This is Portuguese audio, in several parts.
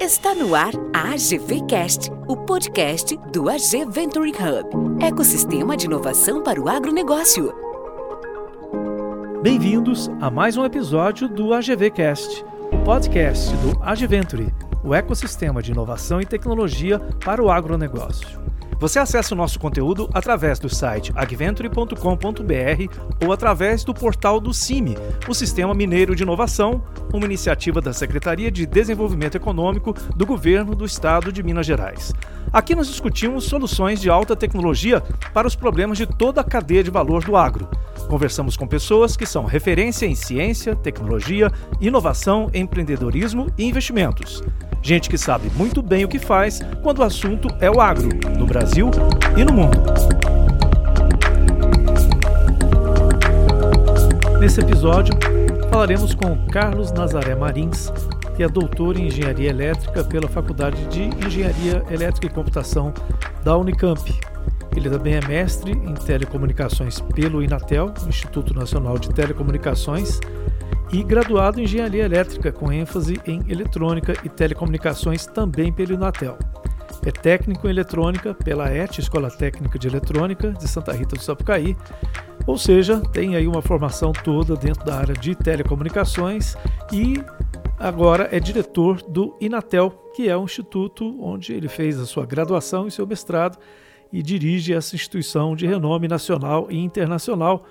Está no ar a AGVcast, o podcast do AG Hub, ecossistema de inovação para o agronegócio. Bem-vindos a mais um episódio do AGVcast, o podcast do AG Venture, o ecossistema de inovação e tecnologia para o agronegócio. Você acessa o nosso conteúdo através do site agventure.com.br ou através do portal do CIMI, o Sistema Mineiro de Inovação, uma iniciativa da Secretaria de Desenvolvimento Econômico do Governo do Estado de Minas Gerais. Aqui nós discutimos soluções de alta tecnologia para os problemas de toda a cadeia de valor do agro. Conversamos com pessoas que são referência em ciência, tecnologia, inovação, empreendedorismo e investimentos. Gente que sabe muito bem o que faz quando o assunto é o agro, no Brasil e no mundo. Nesse episódio, falaremos com Carlos Nazaré Marins, que é doutor em Engenharia Elétrica pela Faculdade de Engenharia Elétrica e Computação da Unicamp. Ele também é mestre em Telecomunicações pelo Inatel, Instituto Nacional de Telecomunicações, e graduado em Engenharia Elétrica, com ênfase em Eletrônica e Telecomunicações também pelo Inatel. É técnico em Eletrônica pela ET, Escola Técnica de Eletrônica de Santa Rita do Sapucaí, ou seja, tem aí uma formação toda dentro da área de telecomunicações e agora é diretor do Inatel, que é um instituto onde ele fez a sua graduação e seu mestrado e dirige essa instituição de renome nacional e internacional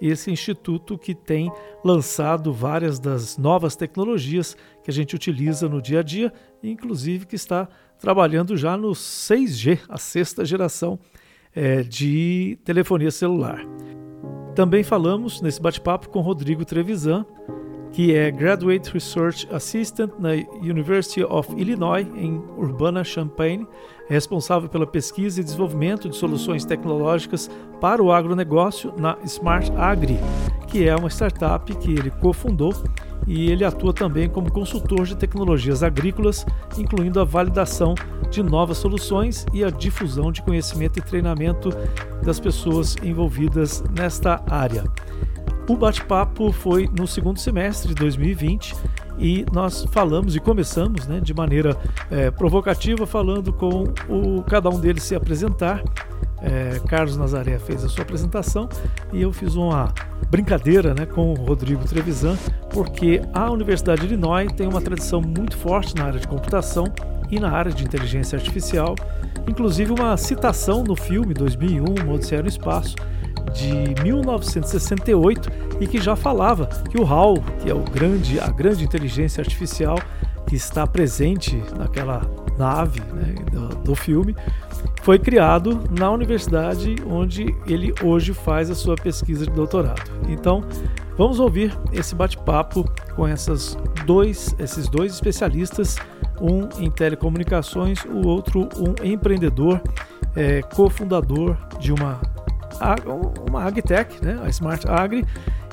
esse instituto que tem lançado várias das novas tecnologias que a gente utiliza no dia a dia, inclusive que está trabalhando já no 6G, a sexta geração é, de telefonia celular. Também falamos nesse bate-papo com Rodrigo Trevisan, que é Graduate Research Assistant na University of Illinois, em Urbana-Champaign, responsável pela pesquisa e desenvolvimento de soluções tecnológicas para o agronegócio na Smart Agri, que é uma startup que ele cofundou e ele atua também como consultor de tecnologias agrícolas, incluindo a validação de novas soluções e a difusão de conhecimento e treinamento das pessoas envolvidas nesta área. O bate-papo foi no segundo semestre de 2020 e nós falamos e começamos né, de maneira é, provocativa, falando com o, cada um deles se apresentar. É, Carlos Nazaré fez a sua apresentação e eu fiz uma brincadeira né, com o Rodrigo Trevisan, porque a Universidade de Illinois tem uma tradição muito forte na área de computação e na área de inteligência artificial, inclusive uma citação no filme 2001, Odisseia no Espaço, de 1968 e que já falava que o HAL, que é o grande, a grande inteligência artificial que está presente naquela nave né, do, do filme, foi criado na universidade onde ele hoje faz a sua pesquisa de doutorado. Então, vamos ouvir esse bate-papo com essas dois, esses dois especialistas, um em telecomunicações, o outro um empreendedor, é, cofundador de uma uma agtech, né, a Smart Agri,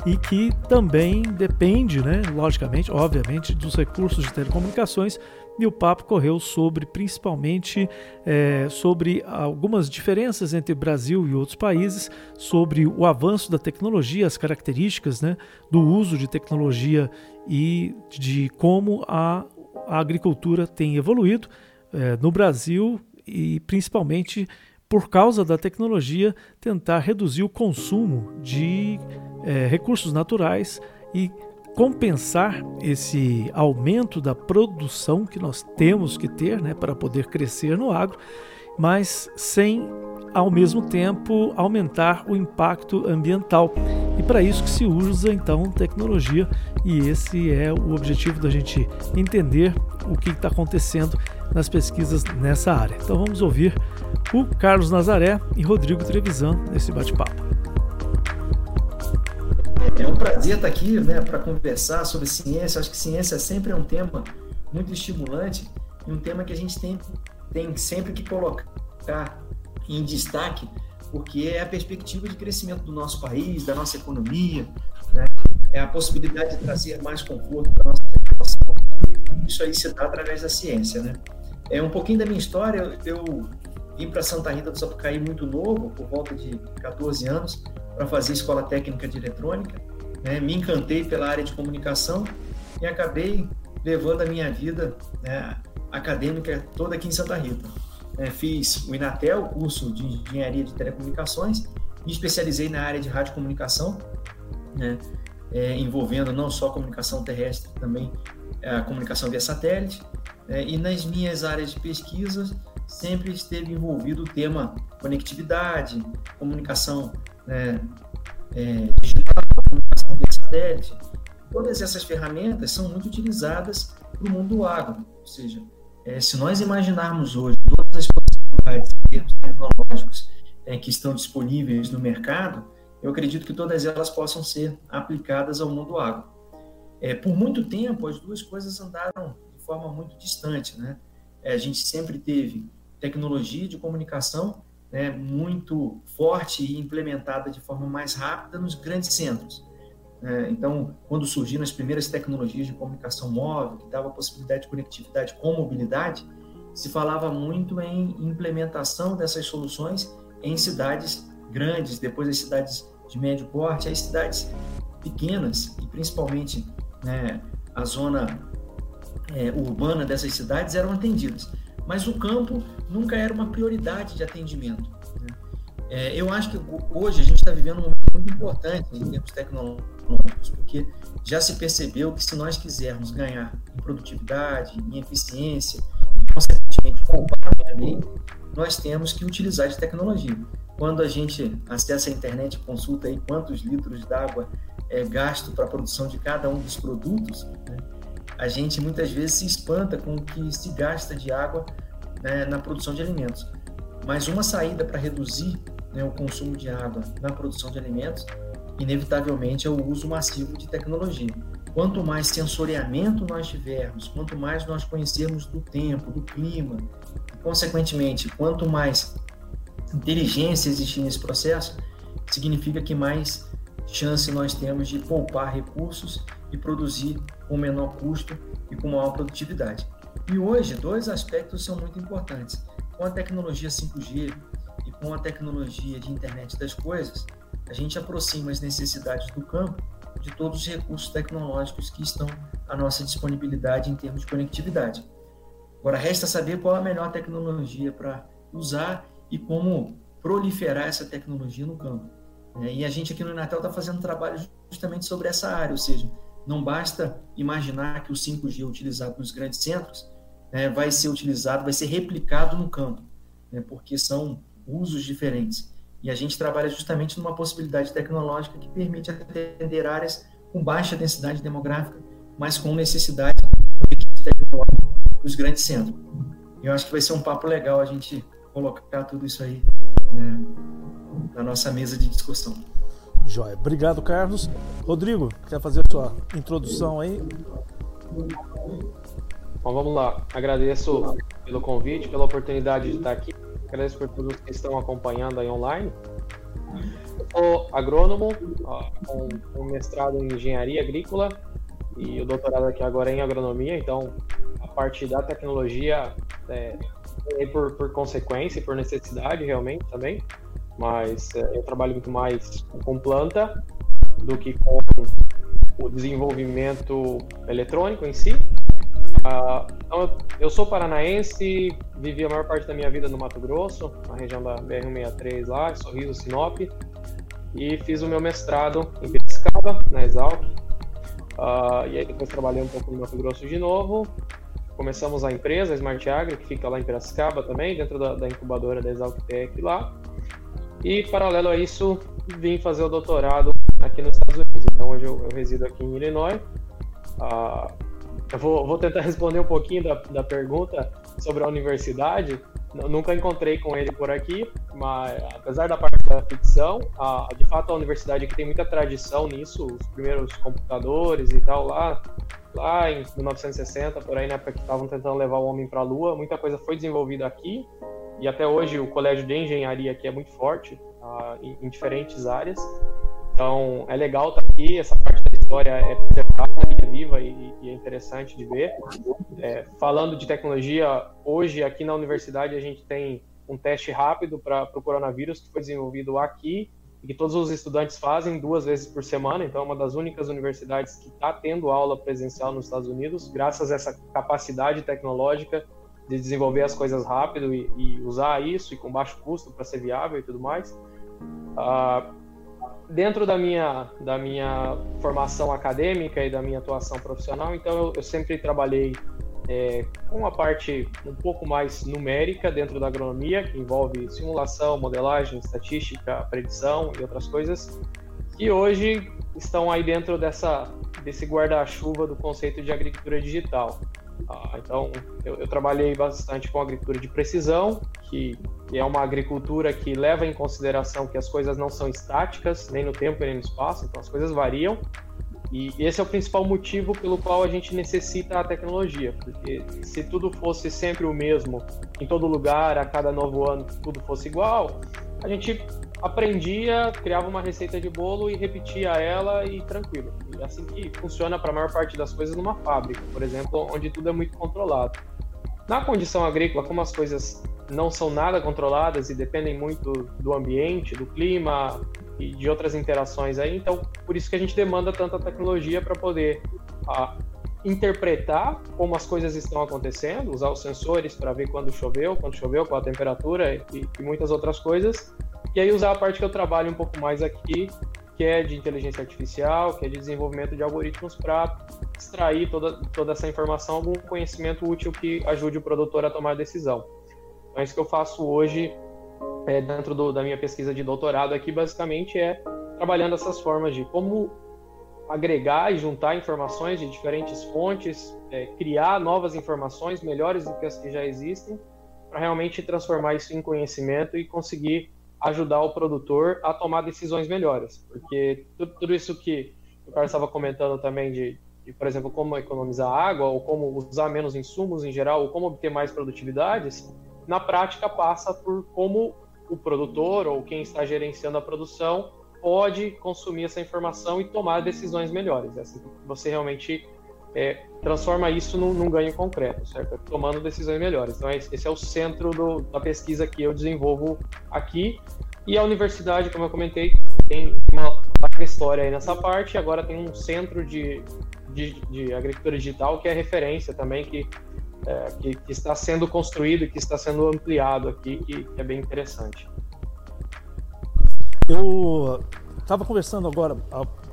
e que também depende, né, logicamente, obviamente, dos recursos de telecomunicações. E o papo correu sobre, principalmente, é, sobre algumas diferenças entre Brasil e outros países, sobre o avanço da tecnologia, as características né, do uso de tecnologia e de como a, a agricultura tem evoluído é, no Brasil e principalmente por causa da tecnologia, tentar reduzir o consumo de é, recursos naturais e compensar esse aumento da produção que nós temos que ter né, para poder crescer no agro, mas sem ao mesmo tempo aumentar o impacto ambiental. E para isso que se usa então tecnologia, e esse é o objetivo da gente entender o que está acontecendo nas pesquisas nessa área. Então vamos ouvir o Carlos Nazaré e Rodrigo Trevisan nesse bate-papo. É um prazer estar aqui né, para conversar sobre ciência. Acho que ciência sempre é um tema muito estimulante e um tema que a gente tem, tem sempre que colocar em destaque, porque é a perspectiva de crescimento do nosso país, da nossa economia, né? é a possibilidade de trazer mais conforto para a nossa população. Isso aí se dá através da ciência. Né? É um pouquinho da minha história. Eu vim para Santa Rita do Sapucaí muito novo, por volta de 14 anos, para fazer escola técnica de eletrônica. Né? Me encantei pela área de comunicação e acabei levando a minha vida né, acadêmica toda aqui em Santa Rita. É, fiz o Inatel, curso de Engenharia de Telecomunicações, me especializei na área de radiocomunicação, né, é, envolvendo não só comunicação terrestre, também a comunicação via satélite. É, e nas minhas áreas de pesquisa sempre esteve envolvido o tema conectividade, comunicação né, é, digital, comunicação via satélite. Todas essas ferramentas são muito utilizadas para o mundo do agro, ou seja, é, se nós imaginarmos hoje todas as possibilidades em termos tecnológicos é, que estão disponíveis no mercado, eu acredito que todas elas possam ser aplicadas ao mundo agro. É, por muito tempo, as duas coisas andaram de forma muito distante. Né? É, a gente sempre teve tecnologia de comunicação né, muito forte e implementada de forma mais rápida nos grandes centros. É, então, quando surgiram as primeiras tecnologias de comunicação móvel, que dava a possibilidade de conectividade com mobilidade, se falava muito em implementação dessas soluções em cidades grandes, depois as cidades de médio porte, as cidades pequenas e principalmente né, a zona é, urbana dessas cidades eram atendidas. Mas o campo nunca era uma prioridade de atendimento. Né? É, eu acho que hoje a gente está vivendo um momento muito importante em termos tecnológicos, porque já se percebeu que se nós quisermos ganhar em produtividade, em eficiência e, consequentemente, poupar meio ambiente, nós temos que utilizar de tecnologia. Quando a gente acessa a internet e consulta aí quantos litros d'água é gasto para a produção de cada um dos produtos, né, a gente muitas vezes se espanta com o que se gasta de água né, na produção de alimentos. Mas uma saída para reduzir né, o consumo de água na produção de alimentos, inevitavelmente, é o uso massivo de tecnologia. Quanto mais sensoriamento nós tivermos, quanto mais nós conhecermos do tempo, do clima, e, consequentemente, quanto mais inteligência existir nesse processo, significa que mais chance nós temos de poupar recursos e produzir com menor custo e com maior produtividade. E hoje, dois aspectos são muito importantes. Com a tecnologia 5G e com a tecnologia de internet das coisas, a gente aproxima as necessidades do campo de todos os recursos tecnológicos que estão à nossa disponibilidade em termos de conectividade. Agora, resta saber qual a melhor tecnologia para usar e como proliferar essa tecnologia no campo. É, e a gente aqui no Natal está fazendo trabalho justamente sobre essa área, ou seja, não basta imaginar que o 5G utilizado nos grandes centros né, vai ser utilizado, vai ser replicado no campo, né, porque são usos diferentes. E a gente trabalha justamente numa possibilidade tecnológica que permite atender áreas com baixa densidade demográfica, mas com necessidade de tecnológica nos grandes centros. Eu acho que vai ser um papo legal a gente colocar tudo isso aí né, na nossa mesa de discussão. Joia. Obrigado, Carlos. Rodrigo, quer fazer a sua introdução aí? Bom, vamos lá. Agradeço pelo convite, pela oportunidade de estar aqui. Agradeço por todos que estão acompanhando aí online. sou agrônomo, com um mestrado em engenharia agrícola e o doutorado aqui agora em agronomia. Então, a parte da tecnologia é, é por, por consequência, por necessidade realmente também mas é, eu trabalho muito mais com planta do que com o desenvolvimento eletrônico em si. Uh, então, eu sou paranaense, vivi a maior parte da minha vida no Mato Grosso, na região da BR-163 lá, Sorriso, Sinop, e fiz o meu mestrado em Piracicaba, na Exalc. Uh, e aí depois trabalhei um pouco no Mato Grosso de novo. Começamos a empresa, a Smart Agri, que fica lá em Piracicaba também, dentro da, da incubadora da Exalc Tech lá. E, paralelo a isso, vim fazer o doutorado aqui nos Estados Unidos. Então, hoje eu, eu resido aqui em Illinois. Ah, eu vou, vou, tentar responder um pouquinho da, da pergunta sobre a universidade. Nunca encontrei com ele por aqui, mas apesar da parte da ficção, a, de fato a universidade aqui tem muita tradição nisso. Os primeiros computadores e tal lá, lá em 1960, por aí na época que estavam tentando levar o homem para a Lua, muita coisa foi desenvolvida aqui e até hoje o colégio de engenharia aqui é muito forte uh, em, em, diferentes áreas. Então é legal estar tá aqui, essa parte da história é preservada, é viva e, e, é interessante de ver. É, falando de tecnologia, hoje aqui na universidade a gente tem um teste rápido para o coronavírus que foi desenvolvido aqui que todos os estudantes fazem duas vezes por semana, então é uma das únicas universidades que está tendo aula presencial nos Estados Unidos, graças a essa capacidade tecnológica de desenvolver as coisas rápido e, e usar isso e com baixo custo para ser viável e tudo mais. Uh, dentro da minha, da minha formação acadêmica e da minha atuação profissional, então eu, eu sempre trabalhei é, com a parte um pouco mais numérica dentro da agronomia, que envolve simulação, modelagem, estatística, predição e outras coisas, e hoje estão aí dentro dessa, desse guarda-chuva do conceito de agricultura digital. Ah, então, eu, eu, trabalhei bastante com agricultura de precisão, que, que é uma agricultura que leva em consideração que as coisas não são estáticas, nem no tempo nem no espaço, então as coisas variam. E esse é o principal motivo pelo qual a gente necessita a tecnologia, porque se tudo fosse sempre o mesmo, em todo lugar, a cada novo ano, tudo fosse igual, a gente aprendia, criava uma receita de bolo e repetia ela e tranquilo. E é assim que funciona para a maior parte das coisas numa fábrica, por exemplo, onde tudo é muito controlado. Na condição agrícola, como as coisas não são nada controladas e dependem muito do ambiente, do clima, e de outras interações aí. Então, por isso que a gente demanda tanta tecnologia para poder a, interpretar como as coisas estão acontecendo, usar os sensores para ver quando choveu, quando choveu, qual a temperatura e, e, muitas outras coisas. E aí usar a parte que eu trabalho um pouco mais aqui, que é de inteligência artificial, que é de desenvolvimento de algoritmos para extrair toda, toda essa informação, algum conhecimento útil que ajude o produtor a tomar decisão. Então, é isso que eu faço hoje é, dentro do, da minha pesquisa de doutorado aqui, basicamente é trabalhando essas formas de como agregar e juntar informações de diferentes fontes, é, criar novas informações melhores do que as que já existem, para realmente transformar isso em conhecimento e conseguir ajudar o produtor a tomar decisões melhores. Porque tudo, tudo isso que o Carlos estava comentando também de, de, por exemplo, como economizar água, ou como usar menos insumos em geral, ou como obter mais produtividades, na prática passa por como o produtor ou quem está gerenciando a produção pode consumir essa informação e tomar decisões melhores. É assim que você realmente é, transforma isso num, num, ganho concreto, certo? Tomando decisões melhores. Então, esse é o centro do, da pesquisa que eu desenvolvo aqui. E a universidade, como eu comentei, tem uma larga história aí nessa parte. Agora tem um centro de, de, de agricultura digital que é referência também, que é, que, que, está sendo construído e que está sendo ampliado aqui, que, que é bem interessante. Eu estava conversando agora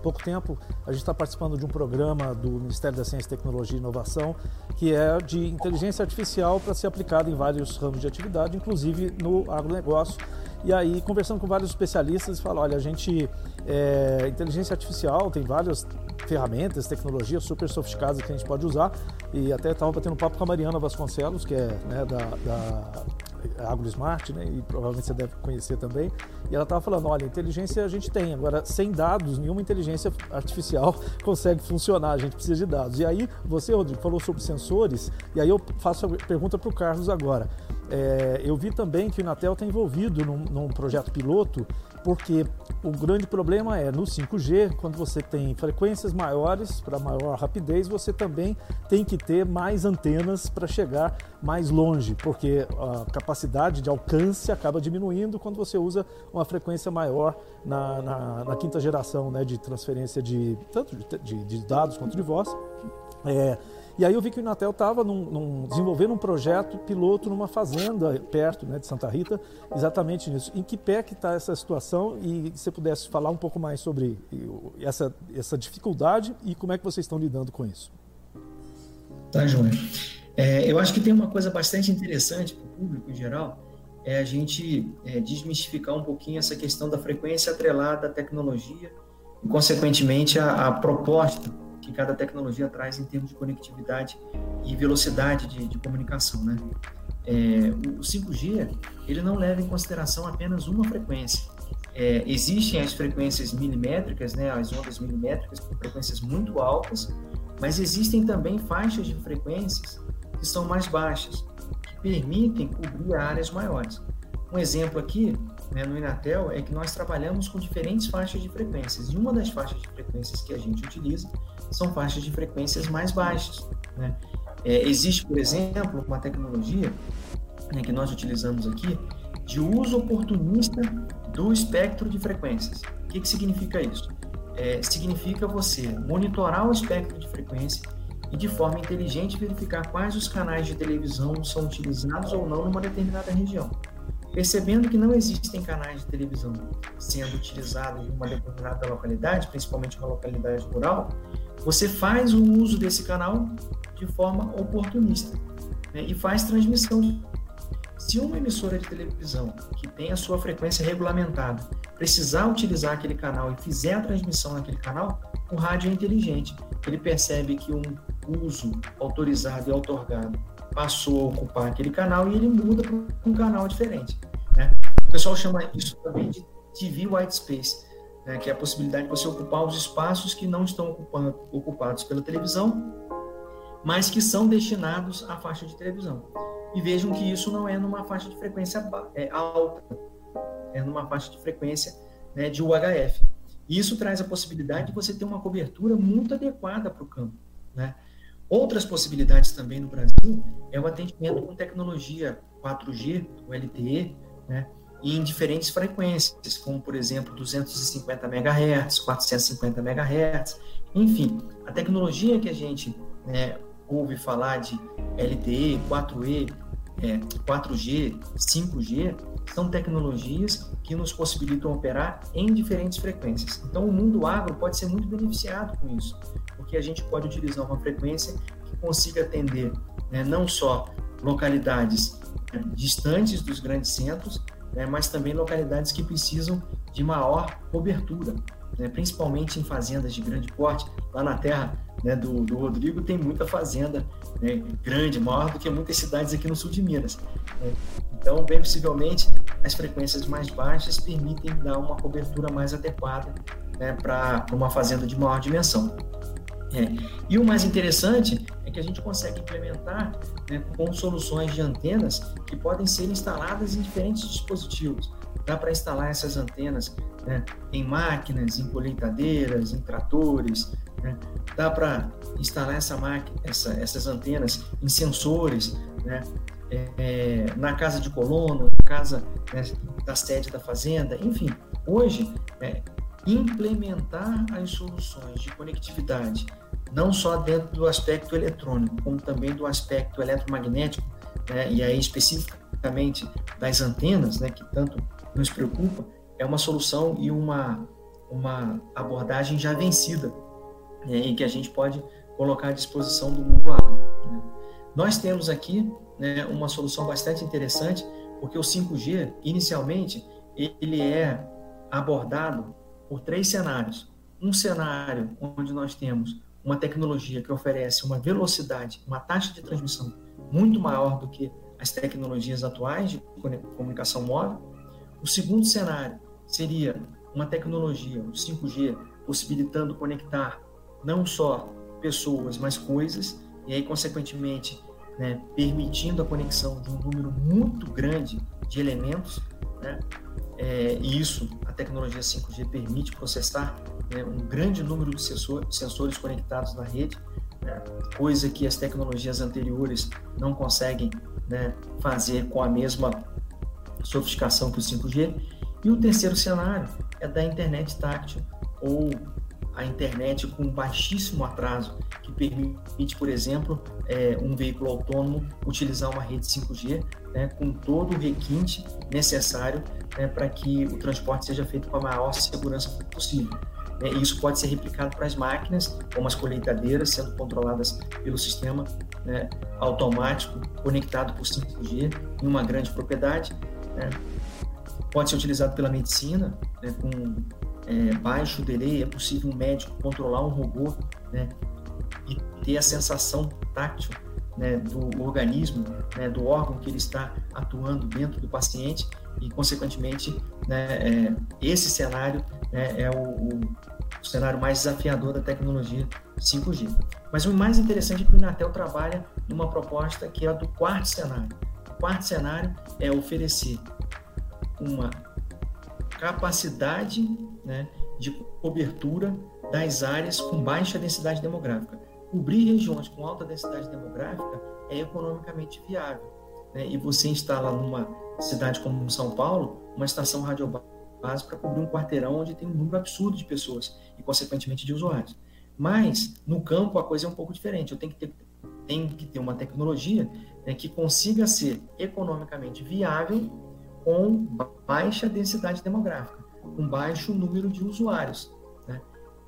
pouco tempo, a gente está participando de um programa do Ministério da Ciência, Tecnologia e Inovação, que é de inteligência artificial para ser aplicada em vários ramos de atividade, inclusive no agronegócio. E aí, conversando com vários especialistas, fala, olha, a gente, é, inteligência artificial tem várias ferramentas, tecnologias super sofisticadas que a gente pode usar. E até estava batendo papo com a Mariana Vasconcelos, que é né, da, da AgroSmart, né, e provavelmente você deve conhecer também. E ela estava falando: olha, inteligência a gente tem, agora sem dados, nenhuma inteligência artificial consegue funcionar, a gente precisa de dados. E aí, você, Rodrigo, falou sobre sensores, e aí eu faço a pergunta para o Carlos agora. É, eu vi também que o Inatel está envolvido num, num projeto piloto porque o grande problema é no 5G, quando você tem frequências maiores para maior rapidez, você também tem que ter mais antenas para chegar mais longe, porque a capacidade de alcance acaba diminuindo quando você usa uma frequência maior na, na, na quinta geração né, de transferência de tanto de, de, dados quanto de voz. É, e aí eu vi que o Inatel estava desenvolvendo um projeto piloto numa fazenda perto né, de Santa Rita, exatamente nisso. Em que pé que está essa situação e se você pudesse falar um pouco mais sobre essa, essa dificuldade e como é que vocês estão lidando com isso? Tá, João. É, eu acho que tem uma coisa bastante interessante para o público em geral, é a gente é, desmistificar um pouquinho essa questão da frequência atrelada à tecnologia e, consequentemente, a, a proposta que cada tecnologia traz em termos de conectividade e velocidade de, de comunicação, né? É, o 5G ele não leva em consideração apenas uma frequência. É, existem as frequências milimétricas, né, as ondas milimétricas com frequências muito altas, mas existem também faixas de frequências que são mais baixas, que permitem cobrir áreas maiores. Um exemplo aqui né, no Inatel é que nós trabalhamos com diferentes faixas de frequências, e uma das faixas de frequências que a gente utiliza são faixas de frequências mais baixas. Né? É, existe, por exemplo, uma tecnologia né, que nós utilizamos aqui de uso oportunista do espectro de frequências. O que, que significa isso? É, significa você monitorar o espectro de frequência e de forma inteligente verificar quais os canais de televisão são utilizados ou não numa determinada região. Percebendo que não existem canais de televisão sendo utilizados em uma determinada localidade, principalmente uma localidade rural, você faz o uso desse canal de forma oportunista né, e faz transmissão. Se uma emissora de televisão que tem a sua frequência regulamentada precisar utilizar aquele canal e fizer a transmissão naquele canal, o rádio é inteligente. Ele percebe que um uso autorizado e outorgado passou a ocupar aquele canal e ele muda para um canal diferente. Né? O pessoal chama isso também de TV White Space, né? que é a possibilidade de você ocupar os espaços que não estão ocupando, ocupados pela televisão, mas que são destinados à faixa de televisão. E vejam que isso não é numa faixa de frequência é, alta, é numa faixa de frequência né, de UHF. Isso traz a possibilidade de você ter uma cobertura muito adequada para o campo. Né? Outras possibilidades também no Brasil é o atendimento com tecnologia 4G, o LTE, né, em diferentes frequências, como por exemplo 250 MHz, 450 MHz, enfim, a tecnologia que a gente né, ouve falar de LTE, 4E, é, 4G, 5G, são tecnologias que nos possibilitam operar em diferentes frequências. Então, o mundo agro pode ser muito beneficiado com isso, porque a gente pode utilizar uma frequência que consiga atender né, não só localidades né, distantes dos grandes centros, né, mas também localidades que precisam de maior cobertura, né, principalmente em fazendas de grande porte. Lá na terra né, do, do, Rodrigo tem muita fazenda né, grande, maior do que muitas cidades aqui no sul de Minas. Né. Então, bem possivelmente, as frequências mais baixas permitem dar uma cobertura mais adequada né, para uma fazenda de maior dimensão. É. E o mais interessante é que a gente consegue implementar né, com soluções de antenas que podem ser instaladas em diferentes dispositivos. Dá para instalar essas antenas né, em máquinas, em colheitadeiras, em tratores. Né? Dá para instalar essa máquina, essa, essas antenas em sensores, né? É, é, na casa de colono, na casa né, da sede da fazenda, enfim. Hoje, é, implementar as soluções de conectividade, não só dentro do aspecto eletrônico, como também do aspecto eletromagnético, né, e aí especificamente das antenas, né, que tanto nos preocupa, é uma solução e uma, uma abordagem já vencida, né, e que a gente pode colocar à disposição do mundo agro. Né. Nós temos aqui né, uma solução bastante interessante, porque o 5G, inicialmente, ele é abordado por três cenários. Um cenário onde nós temos uma tecnologia que oferece uma velocidade, uma taxa de transmissão muito maior do que as tecnologias atuais de comunicação móvel. O segundo cenário seria uma tecnologia, o 5G, possibilitando conectar não só pessoas, mas coisas, e aí, consequentemente, né, permitindo a conexão de um número muito grande de elementos, né, é, e isso, a tecnologia 5G permite processar né, um grande número de sensor, sensores conectados na rede, né, coisa que as tecnologias anteriores não conseguem né, fazer com a mesma sofisticação que o 5G. E o terceiro cenário é da internet táctil ou a internet com baixíssimo atraso, que permite, por exemplo, é, um veículo autônomo utilizar uma rede 5G né, com todo o requinte necessário né, para que o transporte seja feito com a maior segurança possível. E isso pode ser replicado para as máquinas, como as colheitadeiras, sendo controladas pelo sistema né, automático conectado por 5G em uma grande propriedade. Né. Pode ser utilizado pela medicina, né, com é, baixo delay, é possível um médico controlar um robô né, e ter a sensação táctil né, do organismo, né, do órgão que ele está atuando dentro do paciente e, consequentemente, né, é, esse cenário né, é o, o, cenário mais desafiador da tecnologia 5G. Mas o mais interessante é que o Inatel trabalha numa proposta que é a do quarto cenário. O quarto cenário é oferecer uma capacidade né, de cobertura das áreas com baixa densidade demográfica. Cobrir regiões com alta densidade demográfica é economicamente viável. Né? E você instala numa cidade como São Paulo uma estação radiobásica base para cobrir um quarteirão onde tem um número absurdo de pessoas e, consequentemente, de usuários. Mas, no campo, a coisa é um pouco diferente. Eu tenho que ter, tenho que ter uma tecnologia né, que consiga ser economicamente viável com baixa densidade demográfica, com baixo número de usuários. Né?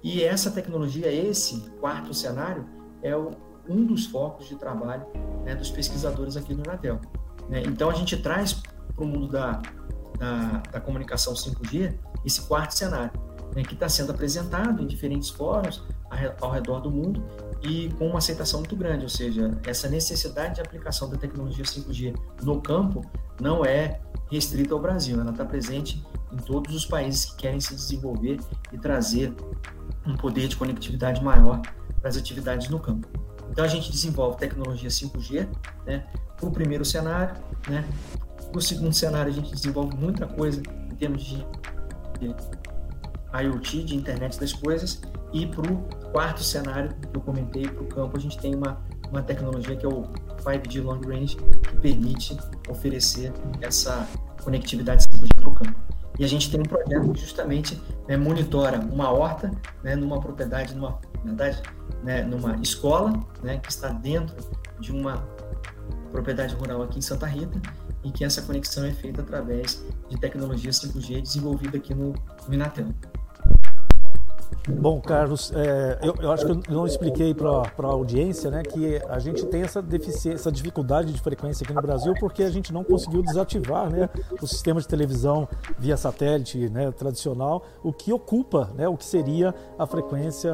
E essa tecnologia, esse quarto cenário, é o, um dos focos de trabalho né, dos pesquisadores aqui no Inatel. Né? Então, a gente traz para o mundo da, da, da, comunicação 5G esse quarto cenário, né, que está sendo apresentado em diferentes fóruns ao redor do mundo e com uma aceitação muito grande, ou seja, essa necessidade de aplicação da tecnologia 5G no campo não é restrita ao Brasil, ela está presente em todos os países que querem se desenvolver e trazer um poder de conectividade maior para as atividades no campo. Então a gente desenvolve tecnologia 5G, né, para o primeiro cenário, né, para o segundo cenário a gente desenvolve muita coisa em termos de IoT, de internet das coisas, e para o quarto cenário que eu comentei, para o campo, a gente tem uma, uma tecnologia que é o 5G Long Range, que permite oferecer essa conectividade 5G para o campo. E a gente tem um projeto que justamente né, monitora uma horta, né, numa propriedade, numa, na verdade, né, numa escola, né, que está dentro de uma propriedade rural aqui em Santa Rita, e que essa conexão é feita através de tecnologia 5G desenvolvida aqui no, no Inatel. Bom, Carlos, é, eu, eu, acho que eu não expliquei para a audiência né, que a gente tem essa deficiência, essa dificuldade de frequência aqui no Brasil porque a gente não conseguiu desativar né, o sistema de televisão via satélite né, tradicional, o que ocupa né, o que seria a frequência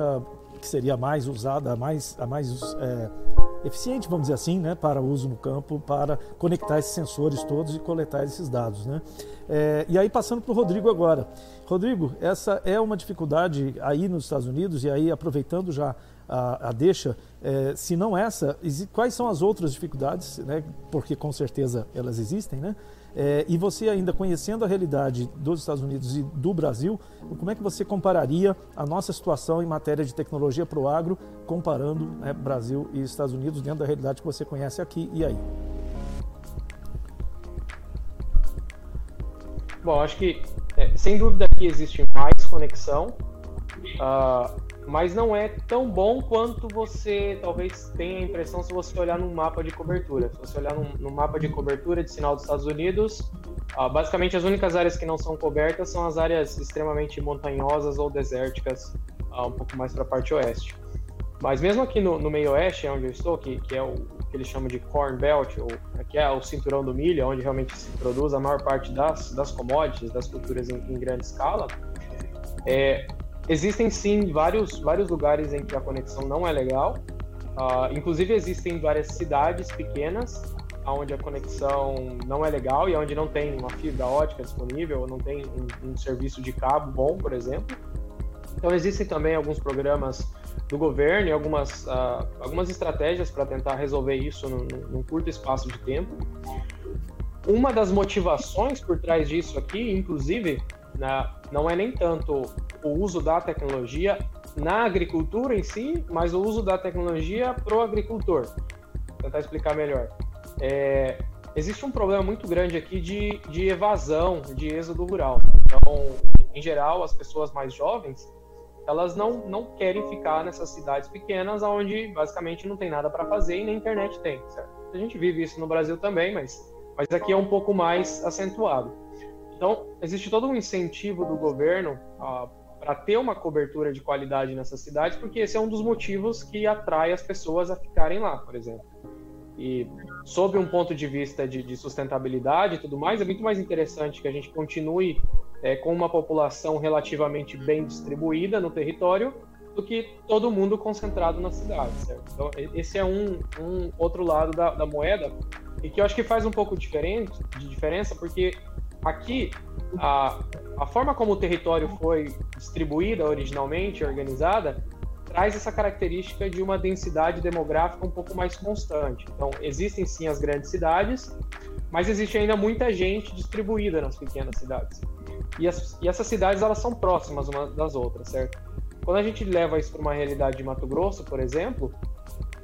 que seria mais usada, a mais, a mais é, eficiente, vamos dizer assim, né, para uso no campo, para conectar esses sensores todos e coletar esses dados. Né? É, e aí, passando para o Rodrigo agora. Rodrigo, essa é uma dificuldade aí nos Estados Unidos, e aí, aproveitando já a, a deixa, é, se não essa, quais são as outras dificuldades, né, porque com certeza elas existem, né? É, e você ainda conhecendo a realidade dos Estados Unidos e do Brasil, como é que você compararia a nossa situação em matéria de tecnologia para o agro, comparando né, Brasil e Estados Unidos dentro da realidade que você conhece aqui e aí? Bom, acho que é, sem dúvida que existe mais conexão. Uh, mas não é tão bom quanto você talvez tenha a impressão se você olhar num mapa de cobertura. Se você olhar num, mapa de cobertura de sinal dos Estados Unidos, uh, basicamente as únicas áreas que não são cobertas são as áreas extremamente montanhosas ou desérticas, uh, um pouco mais para a parte oeste. Mas mesmo aqui no, no meio oeste, onde eu estou, que, que é o que eles chamam de Corn Belt, ou que é o cinturão do milho, onde realmente se produz a maior parte das, das commodities, das culturas em, em grande escala, é, Existem sim vários, vários lugares em que a conexão não é legal. Uh, inclusive existem várias cidades pequenas onde a conexão não é legal e onde não tem uma fibra ótica disponível, ou não tem um, um serviço de cabo bom, por exemplo. Então existem também alguns programas do governo e algumas, uh, algumas estratégias para tentar resolver isso num, num, curto espaço de tempo. Uma das motivações por trás disso aqui, inclusive, não é nem tanto o uso da tecnologia na agricultura em si, mas o uso da tecnologia para o agricultor. Vou tentar explicar melhor. É, existe um problema muito grande aqui de, de evasão, de êxodo rural. Então, em geral, as pessoas mais jovens, elas não, não querem ficar nessas cidades pequenas, onde basicamente não tem nada para fazer e nem internet tem. Certo? A gente vive isso no Brasil também, mas, mas aqui é um pouco mais acentuado. Então, existe todo um incentivo do governo para ter uma cobertura de qualidade nessas cidades, porque esse é um dos motivos que atrai as pessoas a ficarem lá, por exemplo. E sob um ponto de vista de, de sustentabilidade e tudo mais, é muito mais interessante que a gente continue é, com uma população relativamente bem distribuída no território do que todo mundo concentrado na cidade, certo? Então, esse é um, um outro lado da, da moeda e que eu acho que faz um pouco diferente, de diferença, porque Aqui, a, a forma como o território foi distribuída originalmente, organizada, traz essa característica de uma densidade demográfica um pouco mais constante. Então, existem sim as grandes cidades, mas existe ainda muita gente distribuída nas pequenas cidades. E, as, e essas cidades elas são próximas umas das outras, certo? Quando a gente leva isso para uma realidade de Mato Grosso, por exemplo,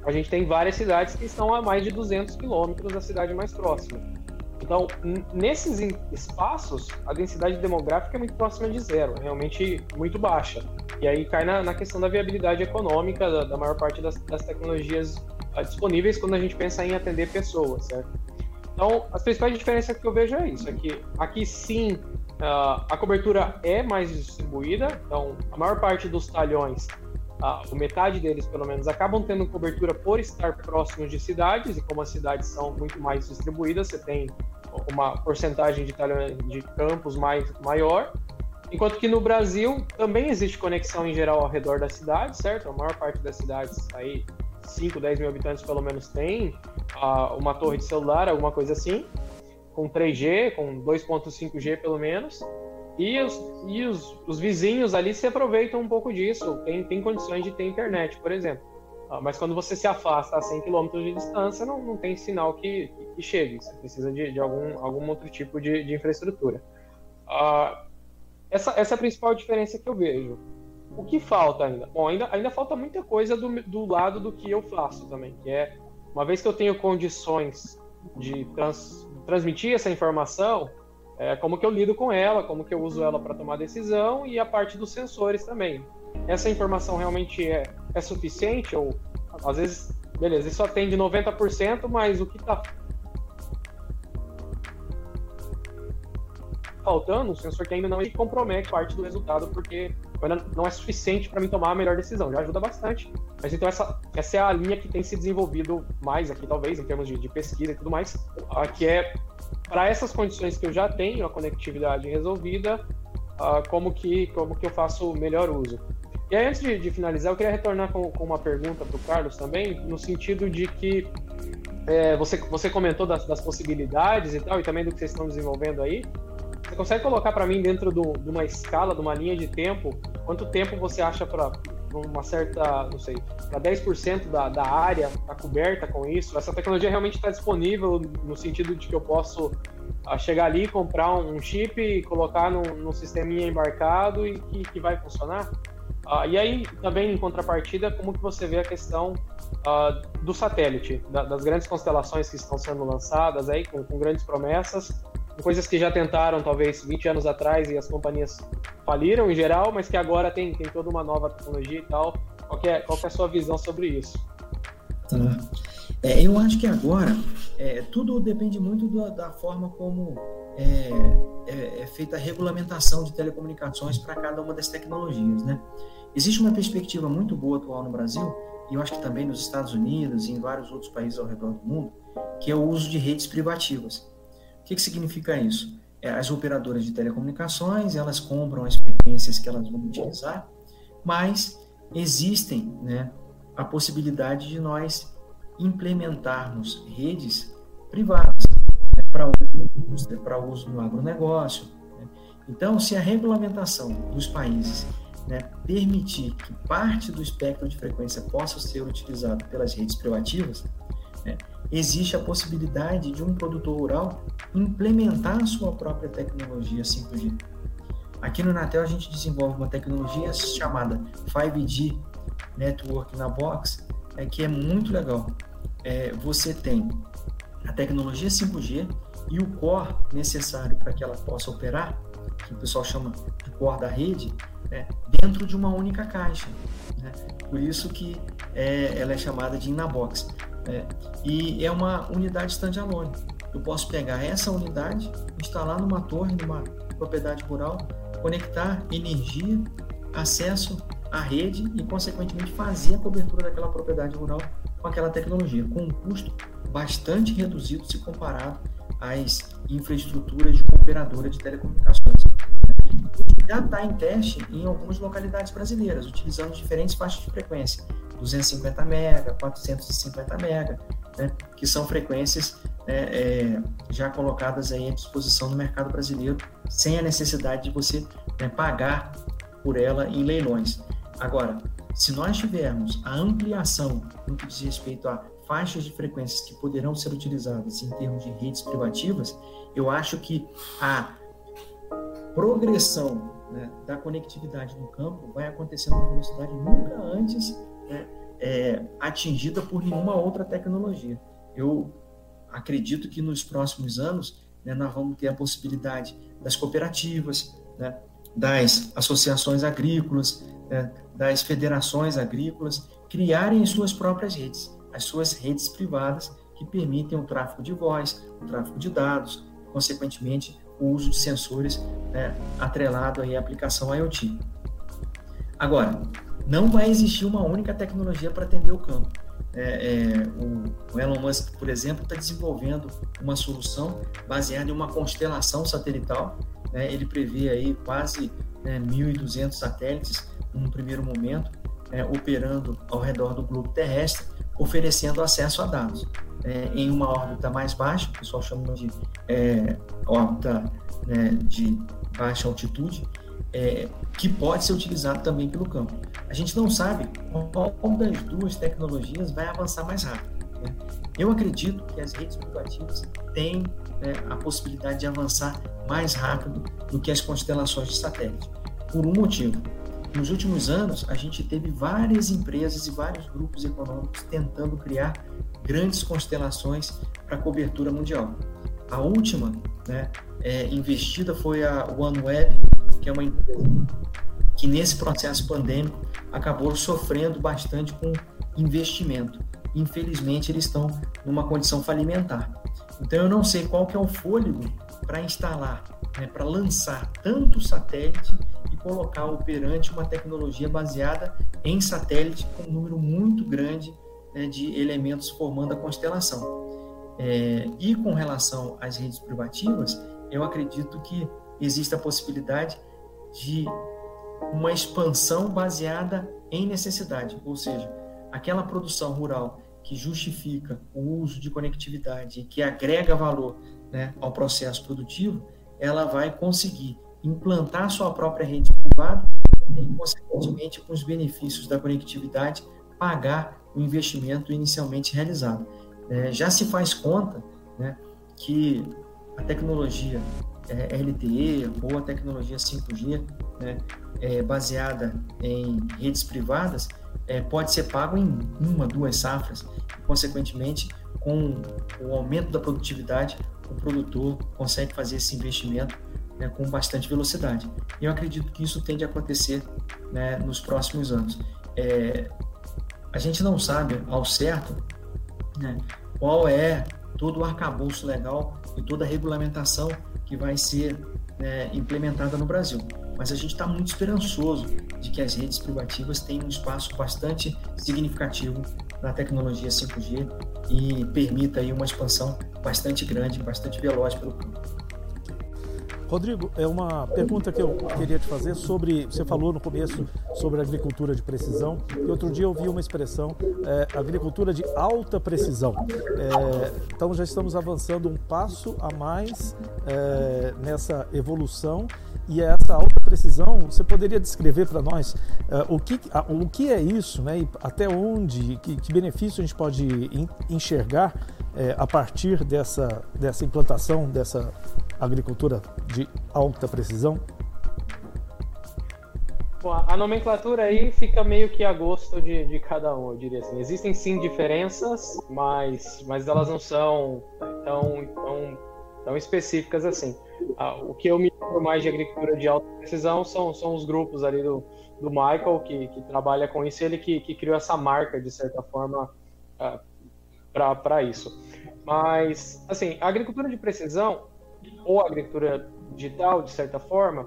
a gente tem várias cidades que estão a mais de 200 quilômetros da cidade mais próxima. Então, nesses espaços, a densidade demográfica é muito próxima de zero, é realmente muito baixa. E aí cai na, na questão da viabilidade econômica da, da maior parte das, das tecnologias uh, disponíveis quando a gente pensa em atender pessoas, certo? Então, as principais diferenças que eu vejo é isso, é que aqui sim uh, a cobertura é mais distribuída, então a maior parte dos talhões a metade deles, pelo menos, acabam tendo cobertura por estar próximos de cidades, e como as cidades são muito mais distribuídas, você tem uma porcentagem de, de campos mais, maior. Enquanto que no Brasil também existe conexão em geral ao redor da cidade, certo? A maior parte das cidades, aí 5, 10 mil habitantes pelo menos, tem uh, uma torre de celular, alguma coisa assim, com 3G, com 2.5G pelo menos. E os, e os, os vizinhos ali se aproveitam um pouco disso, tem, tem condições de ter internet, por exemplo. Ah, mas quando você se afasta a 100 km de distância, não, não tem sinal que, que chegue. Você precisa de, de algum, algum outro tipo de, de infraestrutura. Ah, essa, essa é a principal diferença que eu vejo. O que falta ainda? Bom, ainda, ainda falta muita coisa do, do lado do que eu faço também, que é, uma vez que eu tenho condições de trans, transmitir essa informação, é, como que eu lido com ela, como que eu uso ela para tomar decisão e a parte dos sensores também. Essa informação realmente é, é suficiente ou às vezes, beleza, isso atende 90%, mas o que está faltando, um sensor que ainda não compromete parte do resultado, porque não é suficiente para mim tomar a melhor decisão. Já ajuda bastante. Mas então essa, essa é a linha que tem se desenvolvido mais aqui, talvez, em termos de, de pesquisa e tudo mais, que é para essas condições que eu já tenho a conectividade resolvida, uh, como, que, como que eu faço o melhor uso. E aí, antes de, de finalizar, eu queria retornar com, com uma pergunta para o Carlos também, no sentido de que é, você, você comentou das, das, possibilidades e tal, e também do que vocês estão desenvolvendo aí. Você consegue colocar para mim dentro do, de uma escala, de uma linha de tempo, quanto tempo você acha para uma certa, não sei, para 10% da, da área está coberta com isso? Essa tecnologia realmente está disponível no sentido de que eu posso ah, chegar ali, comprar um chip, colocar no, no sisteminha embarcado e que, que vai funcionar? Uh, e aí, também em contrapartida, como que você vê a questão uh, do satélite, da, das grandes constelações que estão sendo lançadas aí, com, com, grandes promessas, coisas que já tentaram talvez 20 anos atrás e as companhias faliram em geral, mas que agora tem, tem toda uma nova tecnologia e tal. Qual é, qual é a sua visão sobre isso? Tá. É, eu acho que agora é, tudo depende muito da forma como é, é, é, feita a regulamentação de telecomunicações para cada uma das tecnologias, né? Existe uma perspectiva muito boa atual no Brasil, e eu acho que também nos Estados Unidos e em vários outros países ao redor do mundo, que é o uso de redes privativas. O que, que significa isso? É, as operadoras de telecomunicações, elas compram as frequências que elas vão utilizar, mas existem né, a possibilidade de nós implementarmos redes privadas né, para uso, para uso no agronegócio. Né? Então, se a regulamentação dos países né, permitir que parte do espectro de frequência possa ser utilizado pelas redes privativas, né, existe a possibilidade de um produtor rural implementar a sua própria tecnologia 5G. Aqui no Natel a gente desenvolve uma tecnologia chamada 5G Network na Box, é, que é muito legal. É, você tem a tecnologia 5G e o core necessário para que ela possa operar, que o pessoal chama de core da rede, né, dentro de uma única caixa. Né? Por isso que é, ela é chamada de Inabox. Né? E é uma unidade standalone. Eu posso pegar essa unidade, instalar numa torre, numa propriedade rural, conectar energia, acesso à rede e, consequentemente, fazer a cobertura daquela propriedade rural com aquela tecnologia, com um custo bastante reduzido se comparado às infraestruturas de operadora de telecomunicações já está em teste em algumas localidades brasileiras, utilizando diferentes faixas de frequência, 250 MB, 450 MB, né, que são frequências né, é, já colocadas aí à disposição no mercado brasileiro, sem a necessidade de você né, pagar por ela em leilões. Agora, se nós tivermos a ampliação no que diz respeito a faixas de frequências que poderão ser utilizadas em termos de redes privativas, eu acho que a progressão né, da conectividade no campo vai acontecer numa velocidade nunca antes né, é, atingida por nenhuma outra tecnologia. Eu acredito que nos próximos anos né, nós vamos ter a possibilidade das cooperativas, né, das associações agrícolas, né, das federações agrícolas, criarem suas próprias redes, as suas redes privadas que permitem o tráfego de voz, o tráfego de dados, consequentemente o uso de sensores né, atrelado aí à aplicação IoT. Agora, não vai existir uma única tecnologia para atender o campo. É, é, o, o, Elon Musk, por exemplo, está desenvolvendo uma solução baseada em uma constelação satelital. Né? Ele prevê aí quase né, 1.200 satélites num primeiro momento, é, operando ao redor do globo terrestre, oferecendo acesso a dados. É, em uma órbita mais baixa, o pessoal chama de é, órbita né, de baixa altitude, é, que pode ser utilizado também pelo campo. A gente não sabe qual das duas tecnologias vai avançar mais rápido. Né? Eu acredito que as redes privativas têm né, a possibilidade de avançar mais rápido do que as constelações de satélite, por um motivo. Nos últimos anos, a gente teve várias empresas e vários grupos econômicos tentando criar grandes constelações para cobertura mundial. A última né, é, investida foi a OneWeb, que é uma empresa que nesse processo pandêmico acabou sofrendo bastante com investimento. Infelizmente, eles estão numa condição falimentar. Então, eu não sei qual que é o fôlego para instalar, né, para lançar tanto satélite colocar operante uma tecnologia baseada em satélite com um número muito grande né, de elementos formando a constelação. É, e com relação às redes privativas, eu acredito que existe a possibilidade de uma expansão baseada em necessidade, ou seja, aquela produção rural que justifica o uso de conectividade e que agrega valor né, ao processo produtivo, ela vai conseguir implantar sua própria rede privada e, consequentemente, com os benefícios da conectividade, pagar o investimento inicialmente realizado. É, já se faz conta né, que a tecnologia é, LTE ou a tecnologia 5G, né, é, baseada em redes privadas, é, pode ser pago em uma, duas safras. E, consequentemente, com o aumento da produtividade, o produtor consegue fazer esse investimento né, com bastante velocidade. E eu acredito que isso tende a acontecer né, nos próximos anos. É, a gente não sabe ao certo né, qual é todo o arcabouço legal e toda a regulamentação que vai ser né, implementada no Brasil. Mas a gente está muito esperançoso de que as redes privativas tenham um espaço bastante significativo na tecnologia 5G e permita aí uma expansão bastante grande, bastante veloz pelo campo. Rodrigo, é uma pergunta que eu queria te fazer sobre. Você falou no começo sobre agricultura de precisão, e outro dia eu vi uma expressão, é, agricultura de alta precisão. É, então já estamos avançando um passo a mais é, nessa evolução e essa alta precisão, você poderia descrever para nós uh, o, que, uh, o que é isso, né, e até onde, que, que benefício a gente pode enxergar uh, a partir dessa, dessa implantação dessa agricultura de alta precisão? A nomenclatura aí fica meio que a gosto de, de cada um, eu diria assim. Existem sim diferenças, mas, mas elas não são tão, tão, tão específicas assim. Ah, o que eu me lembro mais de agricultura de alta precisão são, são os grupos ali do, do Michael, que, que trabalha com isso, ele que, que criou essa marca, de certa forma, ah, para isso. Mas, assim, a agricultura de precisão, ou agricultura digital, de certa forma,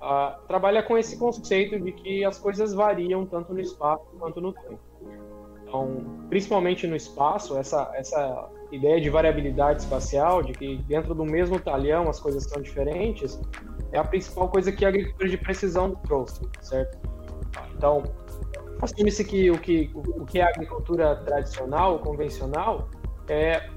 uh, trabalha com esse conceito de que as coisas variam tanto no espaço quanto no tempo. Então, principalmente no espaço, essa, essa ideia de variabilidade espacial, de que dentro do mesmo talhão as coisas são diferentes, é a principal coisa que a agricultura de precisão trouxe, certo? Então, assume-se que o, que o que é a agricultura tradicional, convencional, é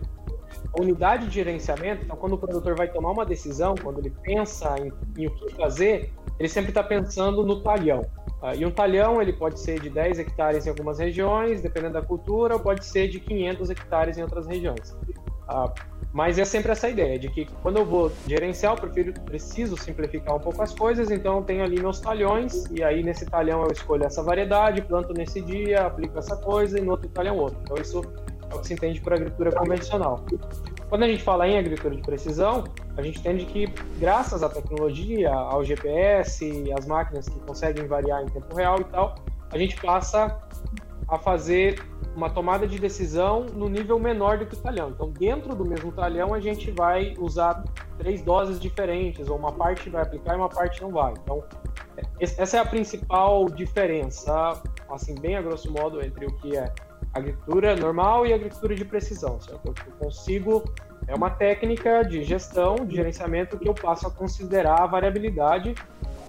unidade de gerenciamento, então quando o produtor vai tomar uma decisão, quando ele pensa em, em o que fazer, ele sempre está pensando no talhão. Uh, e um talhão ele pode ser de 10 hectares em algumas regiões, dependendo da cultura, ou pode ser de 500 hectares em outras regiões. Uh, mas é sempre essa ideia de que quando eu vou gerenciar, eu prefiro, preciso simplificar um pouco as coisas, então eu tenho ali meus talhões, e aí nesse talhão eu escolho essa variedade, planto nesse dia, aplico essa coisa, e no outro talhão outro. Então isso é o que se entende por agricultura convencional. Quando a gente fala em agricultura de precisão, a gente entende que, graças à tecnologia, ao GPS, às máquinas que conseguem variar em tempo real e tal, a gente passa a fazer uma tomada de decisão no nível menor do que o talhão. Então, dentro do mesmo talhão, a gente vai usar três doses diferentes, ou uma parte vai aplicar e uma parte não vai. Então, essa é a principal diferença, assim, bem a grosso modo, entre o que é agricultura normal e agricultura de precisão. Certo? Eu consigo, é uma técnica de gestão, de gerenciamento que eu passo a considerar a variabilidade